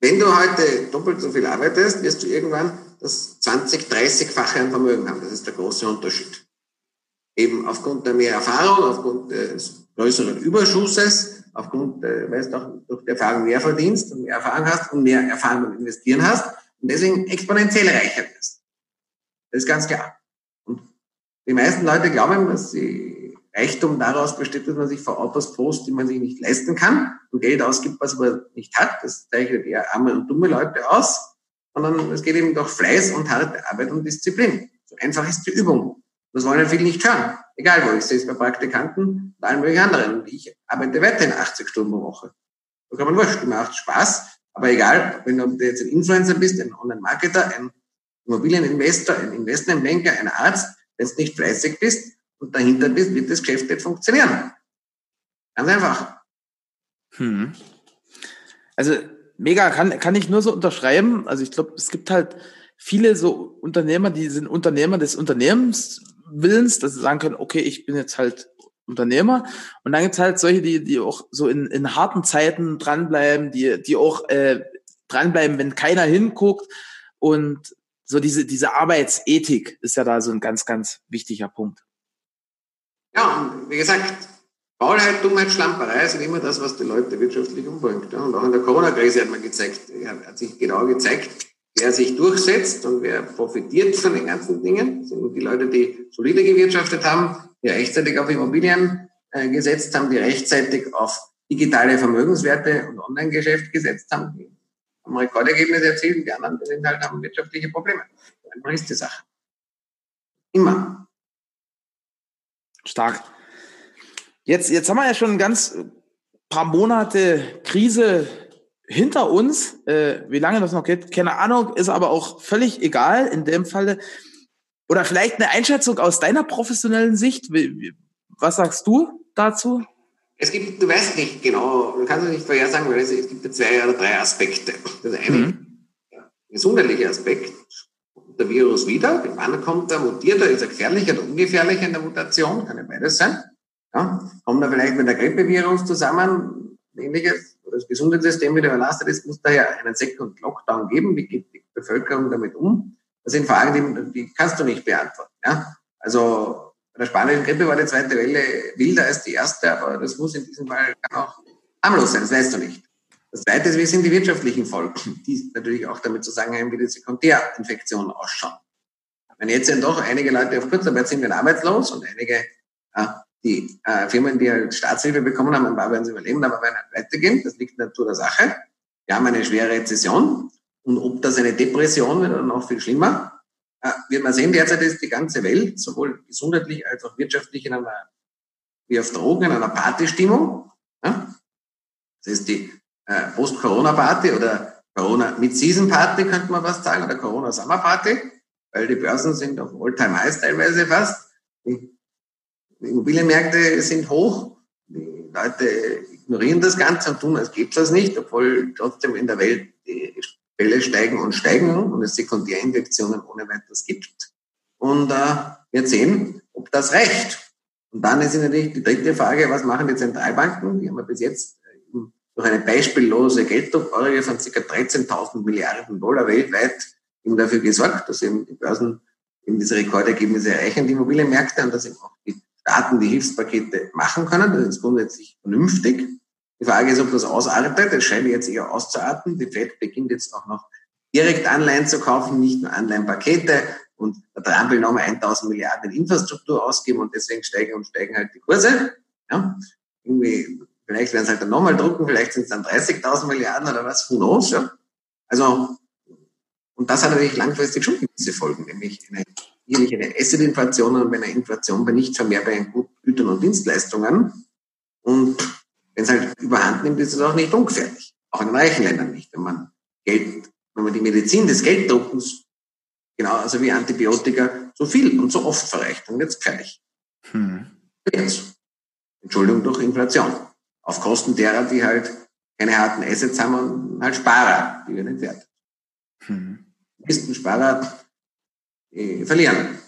Wenn du heute doppelt so viel arbeitest, wirst du irgendwann das 20, 30-fache an Vermögen haben. Das ist der große Unterschied. Eben aufgrund der mehr Erfahrung, aufgrund des größeren Überschusses, aufgrund, äh, weil du auch durch die Erfahrung mehr verdienst und mehr Erfahrung hast und mehr Erfahrung beim Investieren hast und deswegen exponentiell reicher wirst. Das ist ganz klar. Die meisten Leute glauben, dass sie Reichtum daraus besteht, dass man sich vor Autos post, die man sich nicht leisten kann und Geld ausgibt, was man nicht hat. Das zeichnet eher arme und dumme Leute aus, sondern es geht eben durch Fleiß und harte Arbeit und Disziplin. So einfach ist die Übung. Das wollen ja viele nicht hören. Egal wo, ich sehe es bei Praktikanten und allen möglichen anderen. Ich arbeite weiterhin 80 Stunden pro Woche. Da kann man wurscht, macht Spaß. Aber egal, wenn du jetzt ein Influencer bist, ein Online-Marketer, ein Immobilieninvestor, ein Investmentbanker, ein Arzt, wenn du nicht fleißig bist und dahinter bist, wird das Geschäft nicht funktionieren. Ganz einfach. Hm. Also mega, kann, kann ich nur so unterschreiben. Also ich glaube, es gibt halt viele so Unternehmer, die sind Unternehmer des Unternehmenswillens, dass sie sagen können, okay, ich bin jetzt halt Unternehmer. Und dann gibt's halt solche, die, die auch so in, in harten Zeiten dranbleiben, die, die auch äh, dranbleiben, wenn keiner hinguckt. Und so diese, diese Arbeitsethik ist ja da so ein ganz, ganz wichtiger Punkt. Ja, und wie gesagt, Faulheit, Dummheit, Schlamperei sind immer das, was die Leute wirtschaftlich umbringt. Und auch in der Corona-Krise hat man gezeigt, hat sich genau gezeigt, wer sich durchsetzt und wer profitiert von den ganzen Dingen. Das sind die Leute, die solide gewirtschaftet haben, die rechtzeitig auf Immobilien äh, gesetzt haben, die rechtzeitig auf digitale Vermögenswerte und Online-Geschäft gesetzt haben, die haben Rekordergebnisse erzielt, die anderen sind halt haben wirtschaftliche Probleme. Einfach ist die Sache. Immer. Stark. Jetzt, jetzt haben wir ja schon ein ganz paar Monate Krise hinter uns. Äh, wie lange das noch geht, keine Ahnung, ist aber auch völlig egal in dem Falle. Oder vielleicht eine Einschätzung aus deiner professionellen Sicht. Was sagst du dazu? Es gibt, du weißt nicht genau, du kannst es nicht vorhersagen, weil es, es gibt zwei oder drei Aspekte. Das eine, mhm. der gesundheitliche Aspekt, der Virus wieder, wann kommt er, mutiert er, ist er gefährlicher oder ungefährlicher in der Mutation, kann ja beides sein. Ja, kommt er vielleicht mit der Grippevirus zusammen, ähnliches, oder das Gesundheitssystem wieder überlastet ist, muss daher einen Second Lockdown geben, wie geht die Bevölkerung damit um? Das sind Fragen, die, die kannst du nicht beantworten. Ja? Also bei der spanischen Grippe war die zweite Welle wilder als die erste, aber das muss in diesem Fall auch harmlos sein, das weißt du nicht. Das zweite ist, wie sind die wirtschaftlichen Folgen, die natürlich auch damit zusammenhängen, wie die Sekundärinfektionen ausschauen. Wenn jetzt dann doch einige Leute auf Kurzarbeit sind, werden arbeitslos und einige, die äh, Firmen, die halt Staatshilfe bekommen haben, ein paar werden sie überleben, aber werden halt weitergehen. Das liegt in der Natur der Sache. Wir haben eine schwere Rezession und ob das eine Depression wird oder noch viel schlimmer, äh, wird man sehen, derzeit ist die ganze Welt, sowohl gesundheitlich als auch wirtschaftlich, in einer, wie auf Drogen, in einer Partystimmung. Das ist die äh, Post-Corona-Party oder Corona-Mid-Season-Party, könnte man fast sagen, oder Corona-Summer-Party, weil die Börsen sind auf All-Time-Highs teilweise fast. Die, Immobilienmärkte sind hoch. Die Leute ignorieren das Ganze und tun, als gäbe es das nicht, obwohl trotzdem in der Welt die Fälle steigen und steigen und es Sekundärinfektionen ohne weiteres gibt. Und äh, wir sehen, ob das reicht. Und dann ist natürlich die dritte Frage, was machen die Zentralbanken? Die haben ja bis jetzt durch eine beispiellose Gelddruckeure von ca. 13.000 Milliarden Dollar weltweit eben dafür gesorgt, dass eben die Börsen eben diese Rekordergebnisse erreichen, die Immobilienmärkte, und dass eben auch die Staaten die Hilfspakete machen können. Das ist grundsätzlich vernünftig. Die Frage ist, ob das ausartet. Es scheint jetzt eher auszuarten. Die FED beginnt jetzt auch noch direkt Anleihen zu kaufen, nicht nur Anleihenpakete. Und der Trump will nochmal 1000 Milliarden in Infrastruktur ausgeben und deswegen steigen und steigen halt die Kurse. Ja, irgendwie, vielleicht werden sie halt dann nochmal drucken, vielleicht sind es dann 30.000 Milliarden oder was, who knows, ja. Also, und das hat natürlich langfristig schon gewisse Folgen, nämlich eine, jährliche eine Asset-Inflation und eine Inflation bei nicht vermehrbaren Gütern und Dienstleistungen. Und wenn es halt überhand nimmt, ist es auch nicht ungefährlich. Auch in reichen Ländern nicht. Wenn man Geld, wenn man die Medizin des Gelddruckens genau, also wie Antibiotika so viel und so oft verreicht, dann wird es gefährlich. Hm. Jetzt. Entschuldigung durch Inflation. Auf Kosten derer, die halt keine harten Assets haben und halt Sparer, die wir nicht wert. Hm. Die Sparer die verlieren.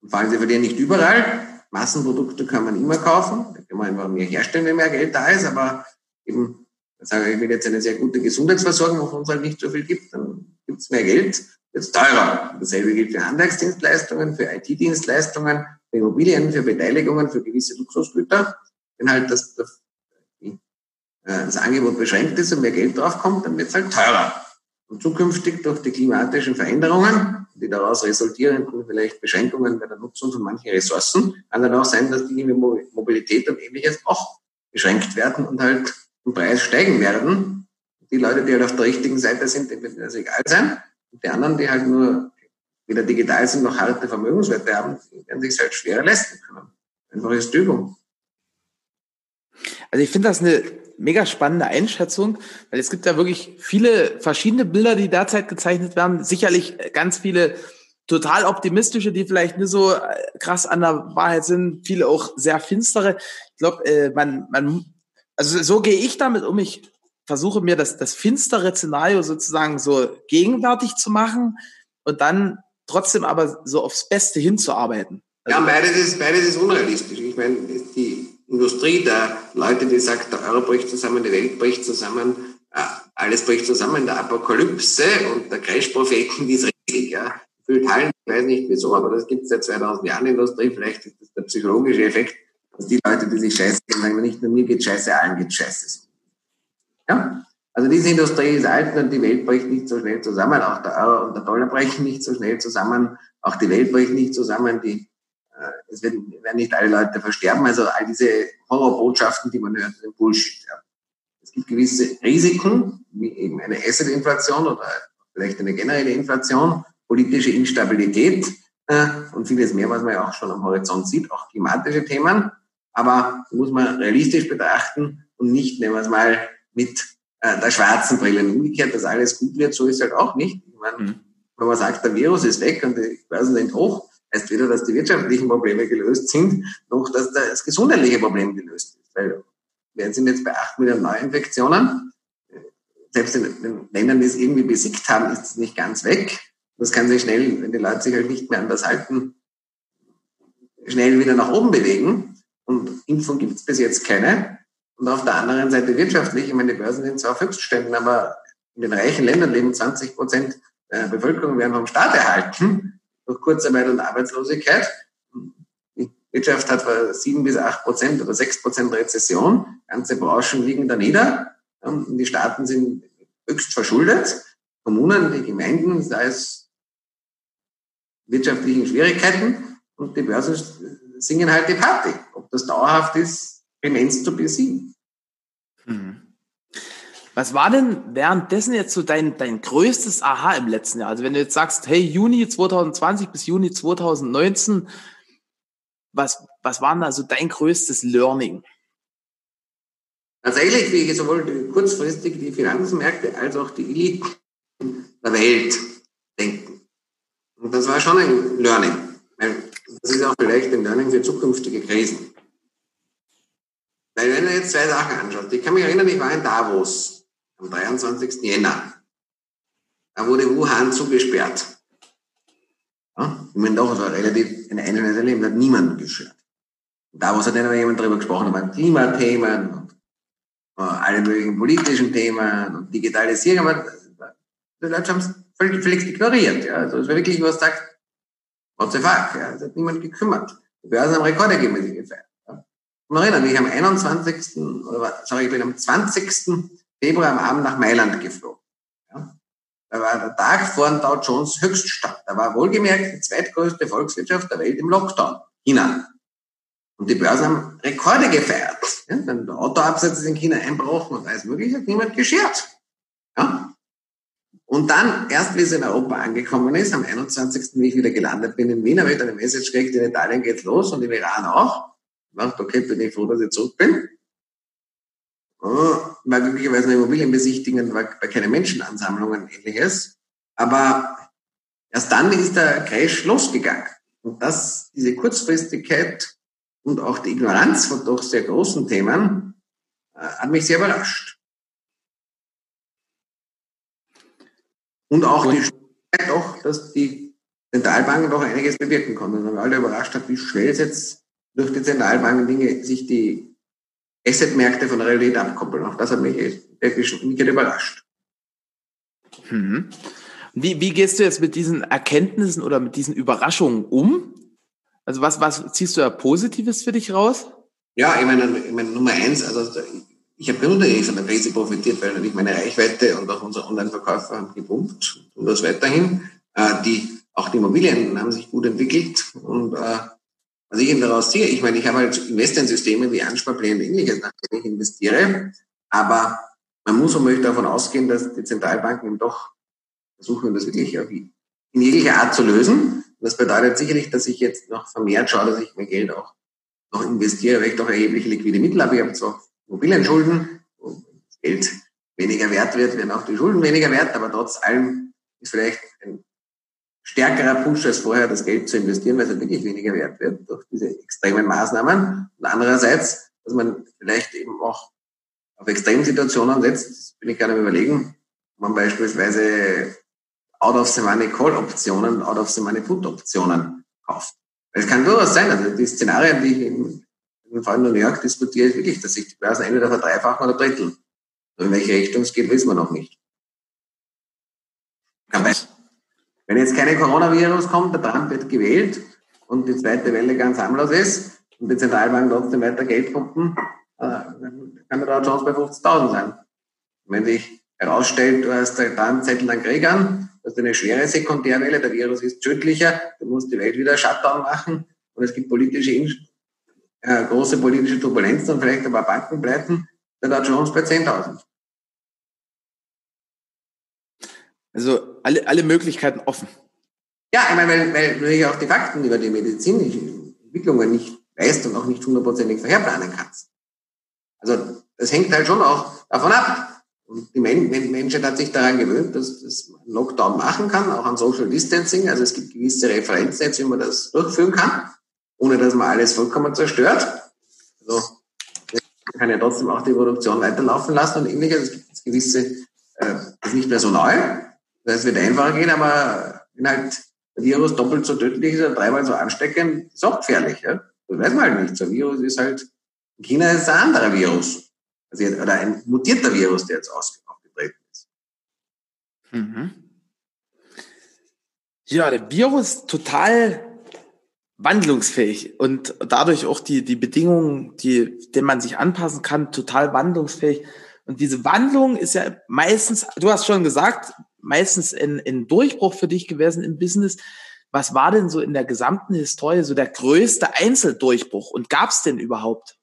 Und vor allem, sie verlieren nicht überall, Massenprodukte kann man immer kaufen, da kann man einfach mehr herstellen, wenn mehr Geld da ist, aber eben, sage ich, wenn jetzt eine sehr gute Gesundheitsversorgung auf uns halt nicht so viel gibt, dann gibt es mehr Geld, wird es teurer. Dasselbe gilt für Handwerksdienstleistungen, für IT-Dienstleistungen, für Immobilien, für Beteiligungen, für gewisse Luxusgüter. Wenn halt das, das, äh, das Angebot beschränkt ist und mehr Geld draufkommt, dann wird es halt teurer. Und zukünftig durch die klimatischen Veränderungen, die daraus resultierenden vielleicht Beschränkungen bei der Nutzung von manchen Ressourcen, kann dann auch sein, dass die Mobilität und ähnliches auch beschränkt werden und halt im Preis steigen werden. Die Leute, die halt auf der richtigen Seite sind, denen wird das egal sein. Und die anderen, die halt nur weder digital sind noch harte Vermögenswerte haben, werden sich halt schwerer leisten können. Einfach ist Übung. Also ich finde das eine mega spannende Einschätzung, weil es gibt ja wirklich viele verschiedene Bilder, die derzeit gezeichnet werden. Sicherlich ganz viele total optimistische, die vielleicht nicht so äh, krass an der Wahrheit sind. Viele auch sehr finstere. Ich glaube, äh, man, man, also so gehe ich damit um. Ich versuche mir das, das finstere Szenario sozusagen so gegenwärtig zu machen und dann trotzdem aber so aufs Beste hinzuarbeiten. Also ja, beides ist, beides ist unrealistisch. Ich meine, die Industrie der Leute, die sagt, der Euro bricht zusammen, die Welt bricht zusammen, äh, alles bricht zusammen, der Apokalypse und der Crash-Propheten, die ist riesig. Ja. Füllt Hallen, ich weiß nicht wieso, aber das gibt es seit 2000 Jahren in der Industrie. Vielleicht ist das der psychologische Effekt, dass die Leute, die sich scheiße gehen, sagen, nicht nur mir geht scheiße, allen geht scheiße. Ja? Also diese Industrie ist alt und die Welt bricht nicht so schnell zusammen. Auch der Euro und der Dollar brechen nicht so schnell zusammen. Auch die Welt bricht nicht zusammen. Die es werden, werden nicht alle Leute versterben. Also all diese Horrorbotschaften, die man hört, sind Bullshit. Ja. Es gibt gewisse Risiken, wie eben eine Asset-Inflation oder vielleicht eine generelle Inflation, politische Instabilität äh, und vieles mehr, was man ja auch schon am Horizont sieht, auch klimatische Themen. Aber muss man realistisch betrachten und nicht, nehmen wir es mal, mit äh, der schwarzen Brille. Umgekehrt, dass alles gut wird, so ist halt auch nicht. Ich meine, mhm. wenn man sagt, der Virus ist weg und die Börsen sind hoch, heißt weder, dass die wirtschaftlichen Probleme gelöst sind, noch dass das gesundheitliche Problem gelöst ist. Weil wir sind jetzt bei acht Millionen Neuinfektionen. Selbst in den Ländern, die es irgendwie besiegt haben, ist es nicht ganz weg. Das kann sich schnell, wenn die Leute sich halt nicht mehr an das halten, schnell wieder nach oben bewegen. Und Impfung gibt es bis jetzt keine. Und auf der anderen Seite wirtschaftlich, ich meine, die Börsen sind zwar auf Höchstständen, aber in den reichen Ländern leben 20 Prozent der Bevölkerung werden vom Staat erhalten durch Kurzarbeit und Arbeitslosigkeit. Die Wirtschaft hat sieben bis acht Prozent oder sechs Prozent Rezession. Ganze Branchen liegen da nieder. Die Staaten sind höchst verschuldet. Kommunen, die Gemeinden, da ist wirtschaftlichen Schwierigkeiten und die Börsen singen halt die Party. Ob das dauerhaft ist, immens zu besiegen. Mhm. Was war denn währenddessen jetzt so dein, dein größtes Aha im letzten Jahr? Also wenn du jetzt sagst, hey, Juni 2020 bis Juni 2019, was, was war denn da so dein größtes Learning? Tatsächlich, wie ich sowohl kurzfristig die Finanzmärkte als auch die Eliten der Welt denken. Und das war schon ein Learning. Das ist auch vielleicht ein Learning für zukünftige Krisen. Weil wenn du jetzt zwei Sachen anschaust, ich kann mich erinnern, ich war in Davos am 23. Jänner. Da wurde Wuhan zugesperrt. Ja, ich meine, doch, es war relativ ein einzelnes Erleben, hat niemand gestört. Da hat dann jemand darüber gesprochen, über Klimathemen und uh, alle möglichen politischen Themen und Digitalisierung, aber die Leute haben es völlig, völlig ignoriert. Ja. Also es war wirklich, was sagt, what the fuck, ja. es hat niemand gekümmert. Die Börsen haben Rekorde gegeben, gefeiert. Ja. Und erinnern, ich am 21. oder sorry, ich bin am 20. Februar am Abend nach Mailand geflogen. Ja. Da war der Tag vor dem Dow Jones Höchststand. Da war wohlgemerkt die zweitgrößte Volkswirtschaft der Welt im Lockdown, China. Und die Börsen haben Rekorde gefeiert. Ja, dann der Autoabsatz ist in China einbrochen und alles mögliche, hat niemand geschert. Ja. Und dann, erst wie es in Europa angekommen ist, am 21. wie ich wieder gelandet bin in Wien, habe ich dann eine Message gekriegt, in Italien geht's los und im Iran auch. Ich dachte, okay, bin ich froh, dass ich zurück bin war glücklicherweise eine Immobilienbesichtigung, war bei keinen Menschenansammlungen und ähnliches. Aber erst dann ist der Crash losgegangen. Und das, diese Kurzfristigkeit und auch die Ignoranz von doch sehr großen Themen äh, hat mich sehr überrascht. Und auch und die Schwierigkeit doch, dass die Zentralbanken doch einiges bewirken konnten. Und alle überrascht hat, wie schnell jetzt durch die Zentralbanken Dinge sich die Assetmärkte von der Realität abkoppeln. Auch das hat mich wirklich überrascht. Mhm. Wie, wie gehst du jetzt mit diesen Erkenntnissen oder mit diesen Überraschungen um? Also was, was ziehst du da Positives für dich raus? Ja, ich meine, ich meine Nummer eins, also ich habe grundsätzlich von der Krise profitiert, weil natürlich meine Reichweite und auch unsere Online-Verkäufer haben gepumpt und das weiterhin. Äh, die, auch die Immobilien haben sich gut entwickelt und äh, was ich eben daraus ziehe, ich meine, ich habe halt Investmentsysteme wie Ansparpläne und ähnliches, nach denen ich investiere, aber man muss und möchte davon ausgehen, dass die Zentralbanken eben doch versuchen, das wirklich in jeglicher Art zu lösen. Das bedeutet sicherlich, dass ich jetzt noch vermehrt schaue, dass ich mein Geld auch noch investiere, weil ich doch erhebliche liquide Mittel habe. Ich habe zwar Immobilienschulden, wo das Geld weniger wert wird, werden auch die Schulden weniger wert, aber trotz allem ist vielleicht ein stärkerer Push als vorher, das Geld zu investieren, weil es halt wirklich weniger wert wird durch diese extremen Maßnahmen. Und andererseits, dass man vielleicht eben auch auf Extremsituationen setzt, das bin ich gerade am überlegen, man beispielsweise out of the money Call Optionen, out of the money Put Optionen kauft. Es kann durchaus sein, also die Szenarien, die ich in, in Fall New York diskutiere, ist wirklich, dass sich die Börsen entweder verdreifachen oder dritteln. in welche Richtung es geht, wissen wir noch nicht. Wenn jetzt keine Coronavirus kommt, der Trump wird gewählt und die zweite Welle ganz harmlos ist und die Zentralbank trotzdem weiter Geld pumpen, äh, kann der Dow Jones bei 50.000 sein. wenn sich herausstellt, du hast einen Zettel an Kriegern, das ist eine schwere Sekundärwelle, der Virus ist tödlicher, du musst die Welt wieder Shutdown machen und es gibt politische, äh, große politische Turbulenzen und vielleicht ein paar Bankenpleiten, dann hat Jones bei 10.000. Also alle, alle Möglichkeiten offen. Ja, ich meine, weil, weil du ja auch die Fakten über die medizinischen Entwicklungen nicht weißt und auch nicht hundertprozentig vorherplanen kannst. Also das hängt halt schon auch davon ab, und die Menschheit hat sich daran gewöhnt, dass das Lockdown machen kann, auch an Social Distancing. Also es gibt gewisse Referenznetze, wie man das durchführen kann, ohne dass man alles vollkommen zerstört. Also man kann ja trotzdem auch die Produktion weiterlaufen lassen und ähnliches. Es gibt gewisse, äh, das ist nicht mehr so neu, das wird einfacher gehen, aber wenn halt Virus doppelt so tödlich ist oder dreimal so ansteckend, ist auch gefährlich. Ja? Das weiß man halt nicht. So ein Virus ist halt, in China ist es ein anderer Virus. Also oder ein mutierter Virus, der jetzt aufgetreten ist. Mhm. Ja, der Virus total wandlungsfähig und dadurch auch die, die Bedingungen, die, denen man sich anpassen kann, total wandlungsfähig. Und diese Wandlung ist ja meistens, du hast schon gesagt, meistens ein, ein Durchbruch für dich gewesen im Business. Was war denn so in der gesamten Historie so der größte Einzeldurchbruch und gab es denn überhaupt?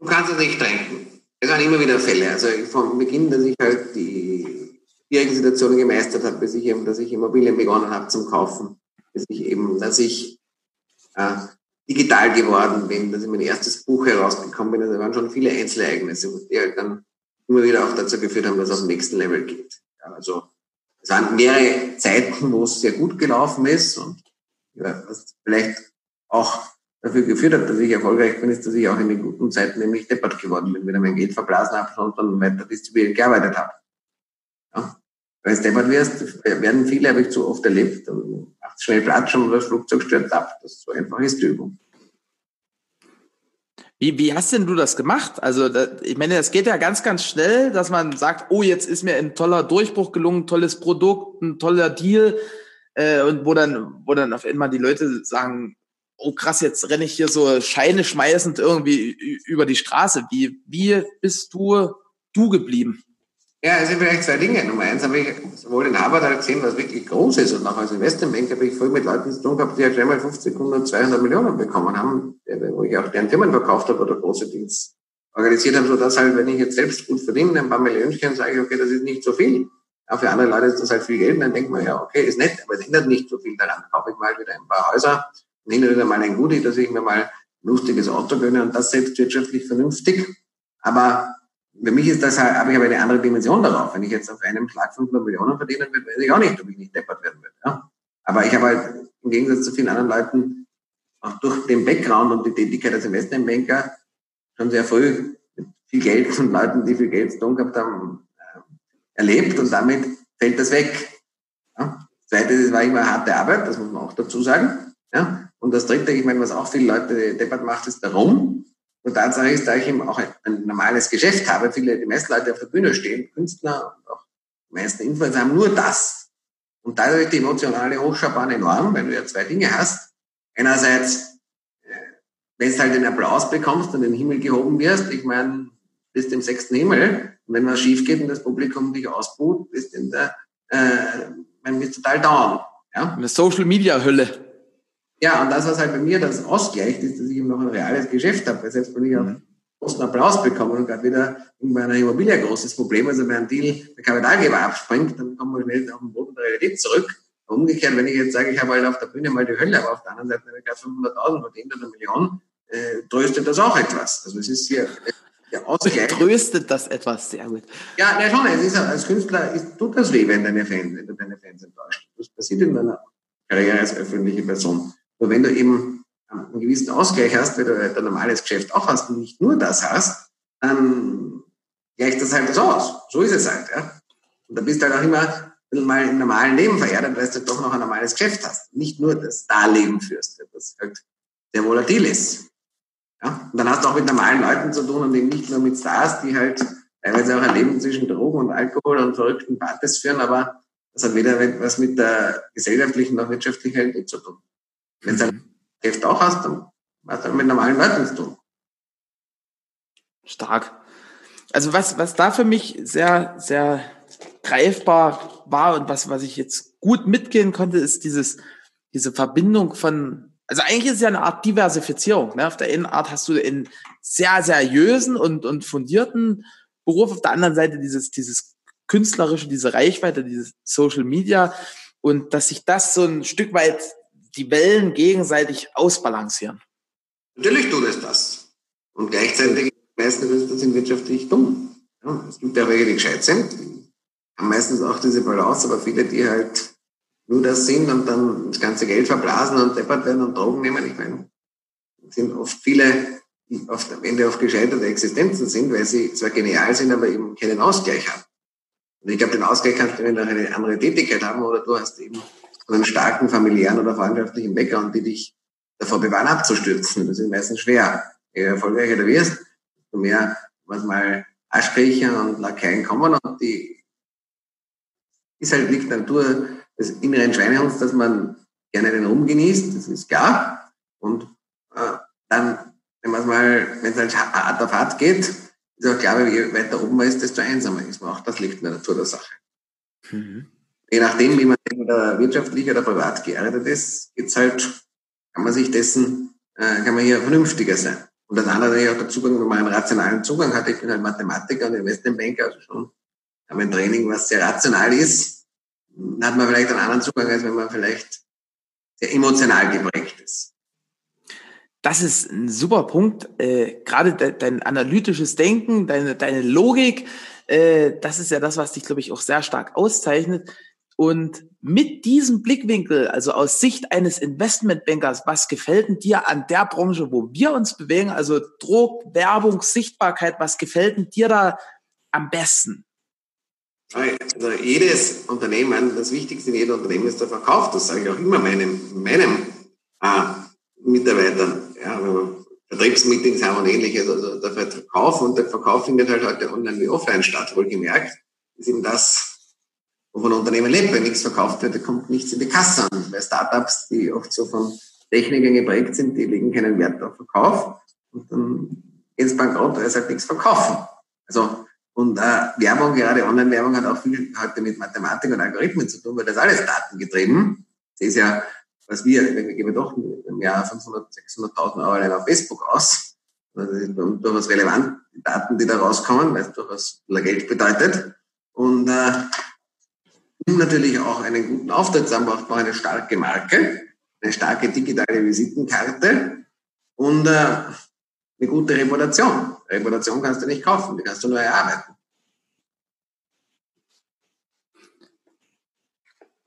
Du kannst es nicht tränken. Es waren immer wieder Fälle. Also vom Beginn, dass ich halt die schwierigen Situationen gemeistert habe, bis ich eben, dass ich Immobilien begonnen habe zum Kaufen, bis ich eben, dass ich äh, digital geworden bin, dass ich mein erstes Buch herausgekommen bin. Also waren schon viele Einzelereignisse, die halt dann immer wieder auch dazu geführt haben, dass es auf den nächsten Level geht. Also es waren mehrere Zeiten, wo es sehr gut gelaufen ist und ja, was vielleicht auch dafür geführt hat, dass ich erfolgreich bin, ist, dass ich auch in den guten Zeiten nämlich deppert geworden bin, wieder mein Geld verblasen habe und dann weiter distribuiert gearbeitet habe. Ja. Wenn du deppert wirst, werden viele, habe ich zu oft erlebt, dann macht schnell Platz und das Flugzeug stürzt ab. Das so einfach ist die Übung. Wie, wie hast denn du das gemacht? Also, da, ich meine, es geht ja ganz, ganz schnell, dass man sagt, oh, jetzt ist mir ein toller Durchbruch gelungen, tolles Produkt, ein toller Deal, äh, und wo dann, wo dann auf einmal die Leute sagen, oh krass, jetzt renne ich hier so Scheine schmeißend irgendwie über die Straße. Wie, wie bist du du geblieben? Ja, es sind vielleicht zwei Dinge. Nummer eins habe ich sowohl in Harvard halt gesehen, was wirklich groß ist. Und auch als Investmentbank habe ich voll mit Leuten zu tun gehabt, die halt einmal 50, 100, 200 Millionen bekommen haben, wo ich auch deren Firmen verkauft habe oder große Deals organisiert habe, sodass halt, wenn ich jetzt selbst gut verdiene, ein paar Millionchen, sage ich, okay, das ist nicht so viel. Auch für andere Leute ist das halt viel Geld. Und dann denkt man, ja, okay, ist nett, aber es ändert nicht so viel daran. Kaufe ich mal wieder ein paar Häuser, nehme wieder mal ein Goodie, dass ich mir mal ein lustiges Auto gönne und das selbst wirtschaftlich vernünftig. Aber für mich ist das halt, habe ich aber eine andere Dimension darauf. Wenn ich jetzt auf einem Schlag 500 Millionen verdienen würde, weiß ich auch nicht, ob ich nicht deppert werden würde. Ja? Aber ich habe halt im Gegensatz zu vielen anderen Leuten auch durch den Background und die Tätigkeit als Investmentbanker schon sehr früh mit viel Geld und Leuten, die viel Geld zu tun gehabt haben, äh, erlebt und damit fällt das weg. Ja? Das Zweite, das war immer harte Arbeit, das muss man auch dazu sagen. Ja? Und das Dritte, ich meine, was auch viele Leute deppert macht, ist der Rum. Und Tatsache ist, da ich eben auch ein, ein normales Geschäft habe, viele, die meisten Leute auf der Bühne stehen, Künstler und auch die meisten Influencer haben nur das. Und dadurch die emotionale Hochschaubahn enorm, weil du ja zwei Dinge hast. Einerseits, äh, wenn du halt den Applaus bekommst und in den Himmel gehoben wirst, ich meine, bist im sechsten Himmel. Und wenn was schief geht und das Publikum dich ausbuht, bist in der, äh, man bist total down. Ja? Eine Social Media Hölle. Ja, und das, was halt bei mir das ausgleicht, ist, noch ein reales Geschäft habe. Weil selbst wenn ich mhm. großen Applaus bekomme und gerade wieder bei einer Immobilie ein großes Problem, also wenn ein Deal der Kapitalgeber abspringt, dann kommen wir schnell auf den Boden der Realität zurück. Umgekehrt, wenn ich jetzt sage, ich habe halt auf der Bühne mal die Hölle, aber auf der anderen Seite habe ich gerade 500.000 verdient oder eine Million, äh, tröstet das auch etwas. Also es ist hier der Ausgleich. Tröstet das etwas, sehr gut. Ja, na schon, es ist, als Künstler ist, tut das weh, wenn deine Fans, wenn du deine Fans enttäuscht. Das passiert in deiner Karriere als öffentliche Person. Nur wenn du eben einen gewissen Ausgleich hast, weil du halt ein normales Geschäft auch hast und nicht nur das hast, dann gleicht das halt das aus. So ist es halt, ja. Und da bist du halt auch immer mal im normalen Leben verärgert, weil du doch noch ein normales Geschäft hast. Nicht nur das Starleben führst, das halt sehr volatil ist. Ja? Und dann hast du auch mit normalen Leuten zu tun und eben nicht nur mit Stars, die halt teilweise auch ein Leben zwischen Drogen und Alkohol und verrückten Partys führen, aber das hat weder was mit der gesellschaftlichen noch wirtschaftlichen Realität zu tun. Wenn du ein Geschäft auch hast, dann hast du mit normalen Leuten zu tun. Stark. Also was, was da für mich sehr, sehr greifbar war und was, was ich jetzt gut mitgehen konnte, ist dieses, diese Verbindung von, also eigentlich ist es ja eine Art Diversifizierung. Ne? Auf der einen Art hast du einen sehr seriösen und, und fundierten Beruf, auf der anderen Seite dieses, dieses künstlerische, diese Reichweite, dieses Social Media und dass sich das so ein Stück weit die Wellen gegenseitig ausbalancieren. Natürlich tut es das. Und gleichzeitig meisten Künstler sind wirtschaftlich dumm. Ja, es gibt ja welche, die gescheit sind, haben meistens auch diese Balance, aber viele, die halt nur das sind und dann das ganze Geld verblasen und deppert werden und Drogen nehmen. Ich meine, sind oft viele, die oft am Ende auf gescheiterte Existenzen sind, weil sie zwar genial sind, aber eben keinen Ausgleich haben. Und ich glaube, den Ausgleich kannst du, wenn du eine andere Tätigkeit haben oder du hast eben einen starken familiären oder freundschaftlichen Background, die dich davor bewahren, abzustürzen. Das ist meistens schwer. Je erfolgreicher du wirst, desto mehr manchmal Aschkriecher und Lakaien kommen und die ist halt nicht Natur des inneren Schweinehunds, dass man gerne den Ruhm genießt, das ist klar. Und äh, dann, wenn man mal, wenn es halt hart auf hart geht, ist auch klar, je weiter oben man ist, desto einsamer ist man. Auch das liegt in der Natur der Sache. Mhm. Je nachdem, wie man entweder wirtschaftlich oder privat geerdet ist, geht's halt, kann man sich dessen, äh, kann man hier vernünftiger sein. Und das andere natürlich auch der Zugang, wenn man einen rationalen Zugang hat. Ich bin halt Mathematiker und Investmentbanker, also schon haben ein Training, was sehr rational ist hat man vielleicht einen anderen Zugang, als wenn man vielleicht sehr emotional geprägt ist. Das ist ein super Punkt. Äh, Gerade de dein analytisches Denken, deine, deine Logik, äh, das ist ja das, was dich, glaube ich, auch sehr stark auszeichnet. Und mit diesem Blickwinkel, also aus Sicht eines Investmentbankers, was gefällt denn dir an der Branche, wo wir uns bewegen, also Druck, Werbung, Sichtbarkeit, was gefällt denn dir da am besten? Also jedes Unternehmen, das Wichtigste in jedem Unternehmen ist der Verkauf. Das sage ich auch immer meinem, meinem äh, Mitarbeitern. Ja, Vertriebsmeetings haben und ähnliches. Also der Verkauf und der Verkauf findet halt heute online wie offline statt, wohlgemerkt. Ist eben das, wovon ein Unternehmen lebt. Wenn nichts verkauft wird, kommt nichts in die Kasse an. Bei Startups, die oft so von Technikern geprägt sind, die legen keinen Wert auf Verkauf. Und dann geht es bankrott, weil sie halt nichts verkaufen. Also und äh, Werbung, gerade Online-Werbung, hat auch viel heute mit Mathematik und Algorithmen zu tun, weil das alles datengetrieben. Das ist ja, was wir, wir geben doch im Jahr 500, 600.000 Euro allein auf Facebook aus. Das sind durchaus relevant, die Daten, die da rauskommen, weil es durchaus Geld bedeutet. Und äh, um natürlich auch einen guten Auftritt haben, braucht man eine starke Marke, eine starke digitale Visitenkarte und äh, eine gute Reputation. Reputation kannst du nicht kaufen, die kannst du nur erarbeiten.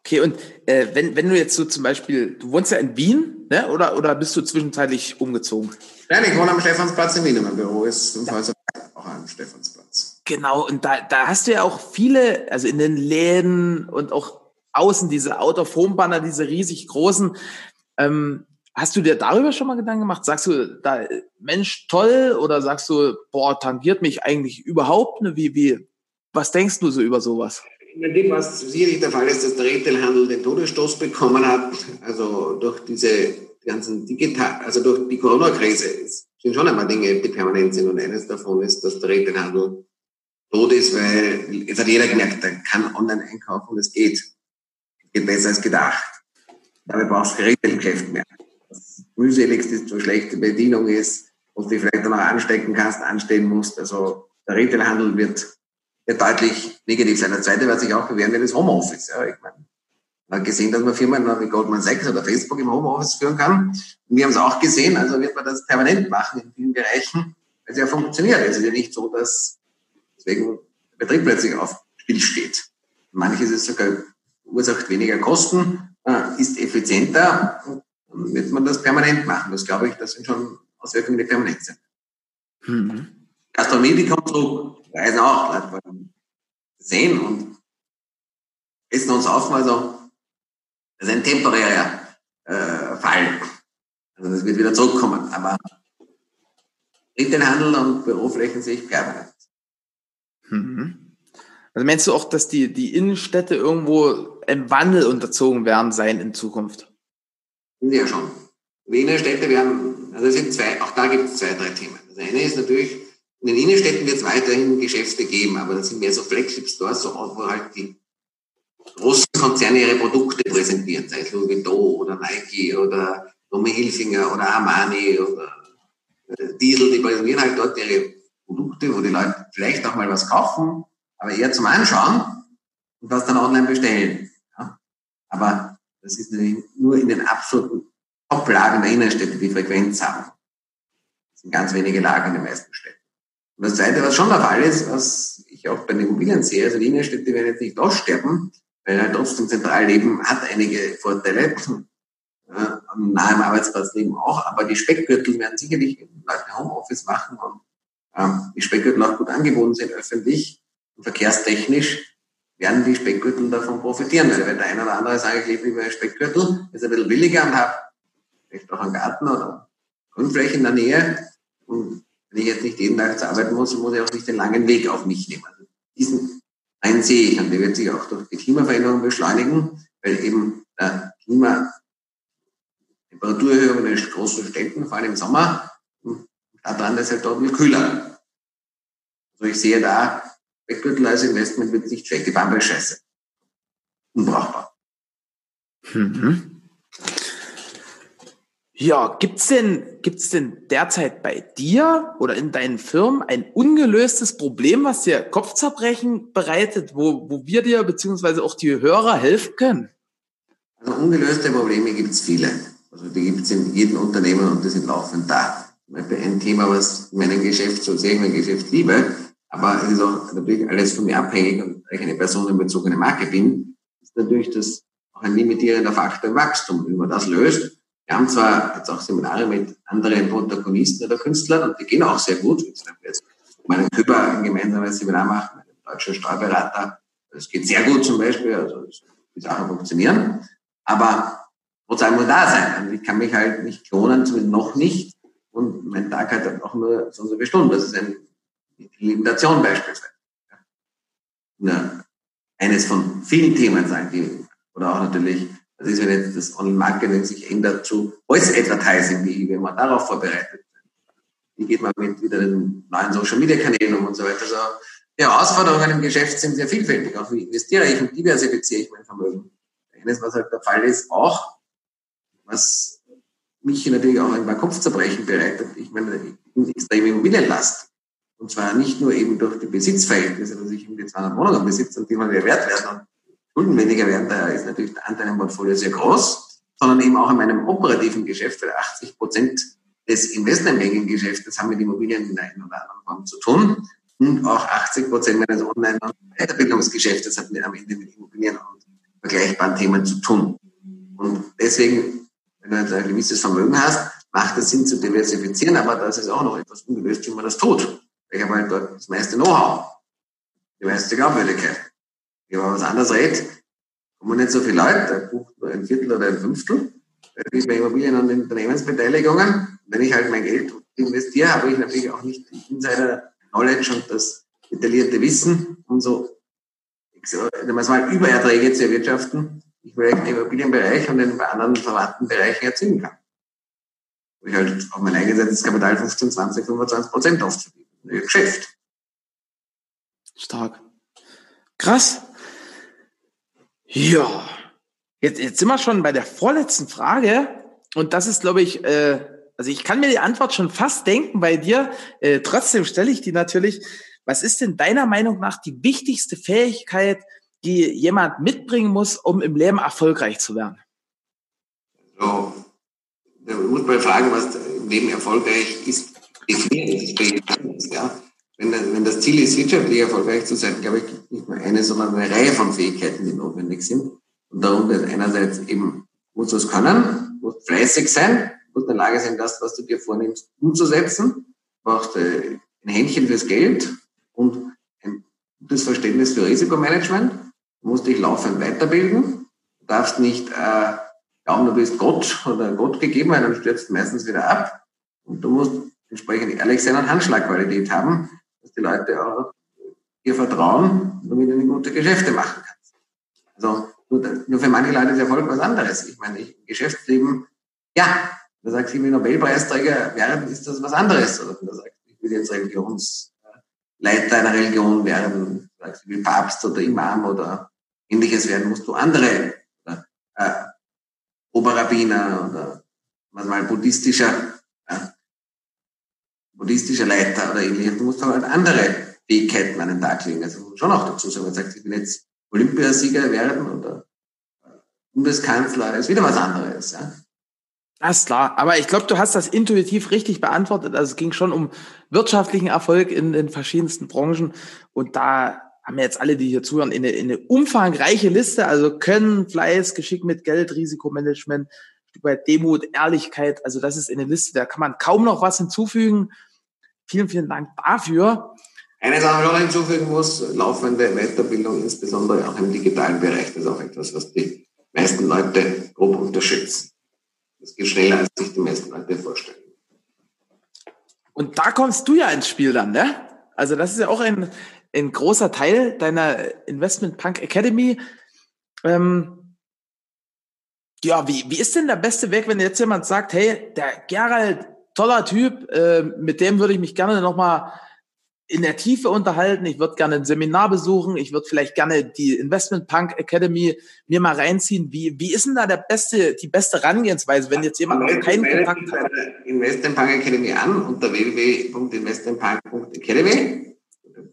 Okay, und äh, wenn, wenn du jetzt so zum Beispiel, du wohnst ja in Wien, ne? oder, oder bist du zwischenzeitlich umgezogen? Nein, ich wohne am Stephansplatz in Wien. Mein Büro ist im Häuser auch am Stephansplatz. Genau, und da, da hast du ja auch viele, also in den Läden und auch außen diese Out-of-Home-Banner, diese riesig großen. Ähm, Hast du dir darüber schon mal Gedanken gemacht? Sagst du da, Mensch, toll, oder sagst du, boah, tangiert mich eigentlich überhaupt? Ne? Wie, wie, was denkst du so über sowas? In dem, was sicherlich der Fall ist, dass der Retailhandel den Todesstoß bekommen hat, also durch diese ganzen digital, also durch die Corona-Krise sind schon einmal Dinge, die permanent sind. Und eines davon ist, dass der Retailhandel tot ist, weil es hat jeder gemerkt, der kann online einkaufen und es geht. Geht besser als gedacht. Dabei brauchst du kein Retailgeschäft mehr. Das mühseligste ist, so schlechte Bedienung ist, und du vielleicht dann auch anstecken kannst, anstehen musst. Also der Retailhandel wird, wird deutlich negativ sein. Der zweite, was sich auch bewähren wird, ist Homeoffice. Ja, ich meine, man hat gesehen, dass man Firmen wie Goldman Sachs oder Facebook im Homeoffice führen kann. Und wir haben es auch gesehen, also wird man das permanent machen in vielen Bereichen, weil es ja funktioniert. Es ist ja nicht so, dass deswegen Betrieb plötzlich auf Spiel steht. Manches ist sogar verursacht weniger Kosten, äh, ist effizienter dann wird man das permanent machen. Das glaube ich, das sind schon Auswirkungen, die permanent sind. Mhm. Gastronomie, die kommt zurück, reisen auch, Leute wollen sehen und essen uns auf, also das ist ein temporärer äh, Fall. Also das wird wieder zurückkommen, aber Retailhandel und Büroflächen sehe ich permanent. Mhm. Also meinst du auch, dass die, die Innenstädte irgendwo einem Wandel unterzogen werden sein in Zukunft? Ja, schon. Die Innenstädte werden, also sind zwei, auch da gibt es zwei, drei Themen. Das eine ist natürlich, in den Innenstädten wird es weiterhin Geschäfte geben, aber das sind mehr so Flagship-Stores, so, wo halt die großen Konzerne ihre Produkte präsentieren, sei es Louis Vuitton oder Nike oder Tommy Hilfinger oder Armani oder äh, Diesel, die präsentieren halt dort ihre Produkte, wo die Leute vielleicht auch mal was kaufen, aber eher zum Anschauen und das dann online bestellen. Ja? Aber das ist natürlich nur in den absoluten Top-Lagen der Innenstädte die Frequenz haben. Das sind ganz wenige Lagen in den meisten Städten. Und das Zweite, was schon der Fall ist, was ich auch bei den Immobilien sehe, also die Innenstädte werden jetzt nicht aussterben, weil halt trotzdem Zentralleben hat einige Vorteile, äh, nah im Arbeitsplatzleben auch, aber die Speckgürtel werden sicherlich Leute Homeoffice machen und die Speckgürtel auch gut angeboten sind öffentlich und verkehrstechnisch werden die Speckgürtel davon profitieren, weil wenn der eine oder andere sagt, ich lebe einen Speckgürtel, ist ein bisschen billiger und habe vielleicht auch einen Garten oder Grundfläche in der Nähe und wenn ich jetzt nicht jeden Tag zur Arbeit muss, muss ich auch nicht den langen Weg auf mich nehmen. Also diesen einen sehe ich und der wird sich auch durch die Klimaveränderung beschleunigen, weil eben der Klima Temperaturerhöhung in den großen Städten, vor allem im Sommer, daran ist halt dort viel kühler. Also ich sehe da, Backgürtel als Investment wird nicht schlecht. Die Bambi ist scheiße. Unbrauchbar. Mhm. Ja, gibt's denn, gibt's denn derzeit bei dir oder in deinen Firmen ein ungelöstes Problem, was dir Kopfzerbrechen bereitet, wo, wo wir dir beziehungsweise auch die Hörer helfen können? Also ungelöste Probleme gibt's viele. Also die gibt's in jedem Unternehmen und die sind laufend da. Ein Thema, was meinem Geschäft, so sehr ich mein Geschäft liebe, aber es ist auch natürlich alles von mir abhängig und weil ich eine personenbezogene Marke bin, ist natürlich das auch ein limitierender Faktor im Wachstum. Wenn man das löst, wir haben zwar jetzt auch Seminare mit anderen Protagonisten oder Künstlern und die gehen auch sehr gut. Jetzt mit meinem Küber ein gemeinsames Seminar machen, mit einem deutschen Steuerberater. Das geht sehr gut zum Beispiel, also die Sachen funktionieren. Aber trotzdem muss da sein. Also ich kann mich halt nicht klonen, zumindest noch nicht. Und mein Tag hat auch nur so eine Stunde. Das ist eine Limitation beispielsweise. Ja. Eines von vielen Themen sein, die, oder auch natürlich das ist, wenn jetzt das Online-Marketing sich ändert zu Voice-Advertising, wie wenn man darauf vorbereitet. Wie geht man mit wieder den neuen Social-Media-Kanälen um und so weiter. Also die Herausforderungen im Geschäft sind sehr vielfältig. Auch wie investiere ich und diversifiziere ich mein Vermögen. Eines, was halt der Fall ist, auch, was mich natürlich auch in meinem Kopfzerbrechen bereitet. Ich meine, ich bin extrem Immobilienlast. Und zwar nicht nur eben durch die Besitzverhältnisse, dass ich eben die 200 Wohnungen besitze und die mal mehr wert werden Schulden weniger werden, da ist natürlich der Anteil im Portfolio sehr groß, sondern eben auch in meinem operativen Geschäft, weil 80 Prozent des Investmentbanking-Geschäftes haben mit Immobilien in einer oder anderen Form zu tun. Und auch 80 Prozent meines Online- und Weiterbildungsgeschäftes mit, am Ende mit Immobilien und vergleichbaren Themen zu tun. Und deswegen, wenn du ein gewisses Vermögen hast, macht es Sinn zu diversifizieren, aber das ist auch noch etwas ungelöst, wie man das tut. Ich habe halt dort das meiste Know-how, die meiste Glaubwürdigkeit. Wenn man was anderes redet, kommen nicht so viele Leute, da bucht nur ein Viertel oder ein Fünftel. Ist bei Immobilien und Unternehmensbeteiligungen. Wenn ich halt mein Geld investiere, habe ich natürlich auch nicht die Insider-Knowledge und das detaillierte Wissen, um so mal Übererträge zu erwirtschaften, ich vielleicht im Immobilienbereich und in anderen verwandten Bereichen erzielen kann. wo ich halt auf mein eingesetztes Kapital 15, 20, 25 Prozent aufzubieten. Geschäft. Stark. Krass. Ja. Jetzt, jetzt sind wir schon bei der vorletzten Frage. Und das ist, glaube ich, äh, also ich kann mir die Antwort schon fast denken bei dir. Äh, trotzdem stelle ich die natürlich. Was ist denn deiner Meinung nach die wichtigste Fähigkeit, die jemand mitbringen muss, um im Leben erfolgreich zu werden? So, da muss man fragen, was im Leben erfolgreich ist. Definiert ja. Wenn, wenn das Ziel ist, wirtschaftlich erfolgreich zu sein, glaube ich, gibt nicht nur eine, sondern eine Reihe von Fähigkeiten, die notwendig sind. Und darum wird einerseits eben, musst du es können, musst fleißig sein, musst in der Lage sein, das, was du dir vornimmst, umzusetzen, brauchst äh, ein Händchen fürs Geld und ein gutes Verständnis für Risikomanagement. Du musst dich laufend weiterbilden. Du darfst nicht äh, glauben, du bist Gott oder Gott gegeben, weil dann stürzt meistens wieder ab. Und du musst entsprechend ehrlich sein und Handschlagqualität haben, dass die Leute auch dir vertrauen, damit du eine gute Geschäfte machen kannst. Also nur, für manche Leute ist Erfolg was anderes. Ich meine, ich, im Geschäftsleben, ja, da sagst du, ich will Nobelpreisträger werden, ist das was anderes. Oder du sagst, ich will jetzt Religionsleiter einer Religion werden, sagst, ich will Papst oder Imam oder ähnliches werden, musst du andere oder, äh, Oberrabbiner oder was mal buddhistischer, buddhistischer Leiter oder ähnliches. Du musst halt andere Fähigkeiten an den Tag legen. Also schon auch dazu sagen, man sagt, ich will jetzt Olympiasieger werden oder Bundeskanzler, ist wieder was anderes. Ja? Das ist klar. Aber ich glaube, du hast das intuitiv richtig beantwortet. Also es ging schon um wirtschaftlichen Erfolg in den verschiedensten Branchen. Und da haben jetzt alle, die hier zuhören, eine, eine umfangreiche Liste. Also Können, Fleiß, Geschick mit Geld, Risikomanagement, weit Demut, Ehrlichkeit. Also das ist eine Liste, da kann man kaum noch was hinzufügen. Vielen, vielen Dank dafür. Eine Sache noch hinzufügen muss, laufende Weiterbildung, insbesondere auch im digitalen Bereich, das ist auch etwas, was die meisten Leute grob unterschätzen. Das geht schneller, als sich die meisten Leute vorstellen. Und da kommst du ja ins Spiel dann, ne? Also das ist ja auch ein, ein großer Teil deiner Investment Punk Academy. Ähm, ja, wie, wie ist denn der beste Weg, wenn jetzt jemand sagt, hey, der Gerald, toller Typ, äh, mit dem würde ich mich gerne nochmal in der Tiefe unterhalten. Ich würde gerne ein Seminar besuchen. Ich würde vielleicht gerne die Investment Punk Academy mir mal reinziehen. Wie, wie ist denn da der beste, die beste Herangehensweise, wenn jetzt jemand noch keinen Kontakt hat? Investment Punk Academy an unter www.investmentpunk.academy.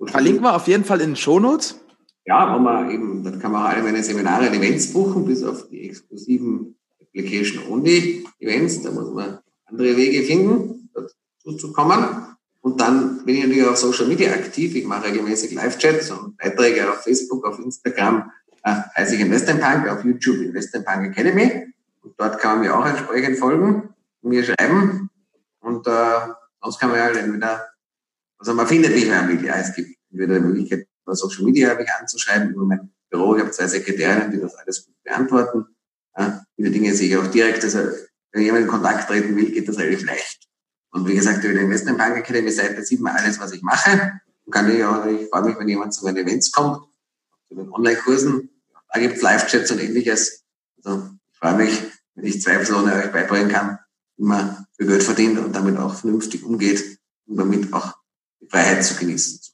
Verlinken wir auf jeden Fall in den Shownotes. Ja, wo man eben, dann kann man auch alle meine Seminare und Events buchen, bis auf die exklusiven Application-Only-Events. Da muss man andere Wege finden, dazu zu kommen. Und dann bin ich natürlich auf Social Media aktiv. Ich mache regelmäßig Live-Chats und Beiträge auf Facebook, auf Instagram, äh, heiße ich Investment auf YouTube Investment Academy. Und dort kann man mir auch entsprechend folgen, mir schreiben. Und äh, sonst kann man ja entweder, also man findet mich, man will. Ja, es gibt entweder die Möglichkeit, über Social Media mich anzuschreiben, über mein Büro. Ich habe zwei Sekretärinnen, die das alles gut beantworten. Äh, diese Dinge sehe ich auch direkt. Also wenn jemand in Kontakt treten will, geht das relativ leicht. Und wie gesagt, über die Investment Bank Academy Seite sieht man alles, was ich mache. Und kann ich, auch, ich freue mich, wenn jemand zu meinen Events kommt, zu den Online-Kursen. Da gibt es Live-Chats und ähnliches. Also ich freue mich, wenn ich zwei Personen euch beibringen kann, wie man für Geld verdient und damit auch vernünftig umgeht, um damit auch die Freiheit zu genießen zu.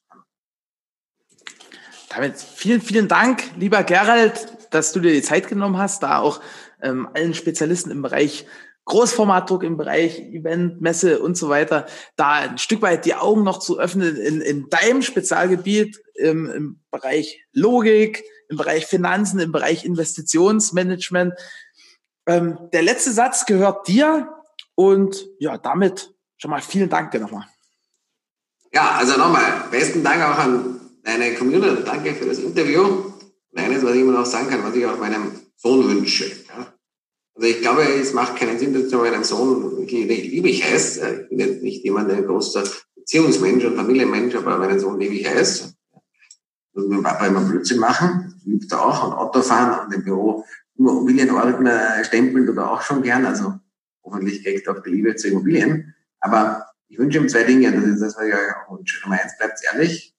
Damit vielen, vielen Dank, lieber Gerald, dass du dir die Zeit genommen hast, da auch ähm, allen Spezialisten im Bereich Großformatdruck im Bereich Event, Messe und so weiter, da ein Stück weit die Augen noch zu öffnen in, in deinem Spezialgebiet, im, im Bereich Logik, im Bereich Finanzen, im Bereich Investitionsmanagement. Ähm, der letzte Satz gehört dir und ja, damit schon mal vielen Dank dir nochmal. Ja, also nochmal, besten Dank auch an deine Community. Danke für das Interview. Und eines, was ich immer noch sagen kann, was ich auch meinem Sohn wünsche. Ja. Also ich glaube, es macht keinen Sinn, dass du meinen Sohn liebe ich heißt. Ich bin jetzt nicht jemand, ein großer Beziehungsmensch und Familienmensch, aber meinen Sohn liebe ich heißt. Und mit dem Papa immer Blödsinn machen, liebt er auch und Autofahren und im Büro Immobilienordner stempeln oder auch schon gern. Also hoffentlich kriegt er auch die Liebe zu Immobilien. Aber ich wünsche ihm zwei Dinge. Das ist das, was ich euch auch wünsche. Nummer eins, bleibt ehrlich.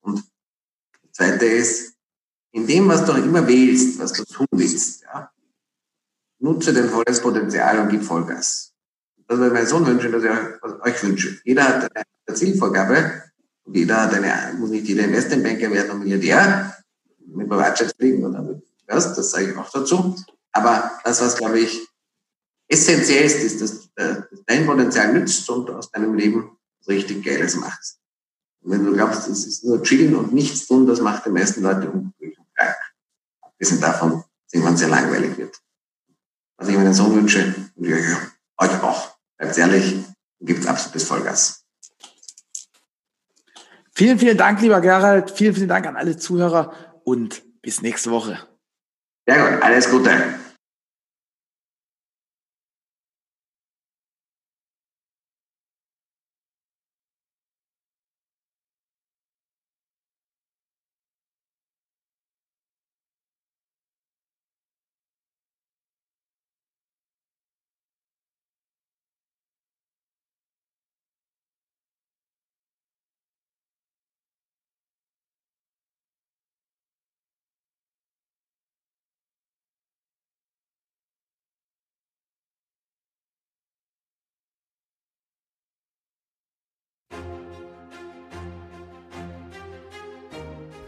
Und das zweite ist, in dem, was du auch immer wählst, was du tun willst, ja, nutze dein volles Potenzial und gib Vollgas. das würde ich meinem Sohn wünschen, dass ich euch wünsche. Jeder hat eine Zielvorgabe und jeder hat eine, muss nicht jeder Investmentbanker werden und Milliardär mit Privatschaftsfliegen oder mit, was, das sage ich auch dazu. Aber das, was, glaube ich, essentiell ist, ist, dass, äh, dass dein Potenzial nützt und aus deinem Leben richtig Geiles machst. Und wenn du glaubst, es ist nur chillen und nichts tun, das macht die meisten Leute unglücklich und krank. Abgesehen davon, dass irgendwann sehr langweilig wird. Was ich meinen Sohn wünsche, wünsche ich euch auch. Bleibt ehrlich, gibt's absolutes Vollgas. Vielen, vielen Dank, lieber Gerald. Vielen, vielen Dank an alle Zuhörer und bis nächste Woche. Sehr gut, alles Gute.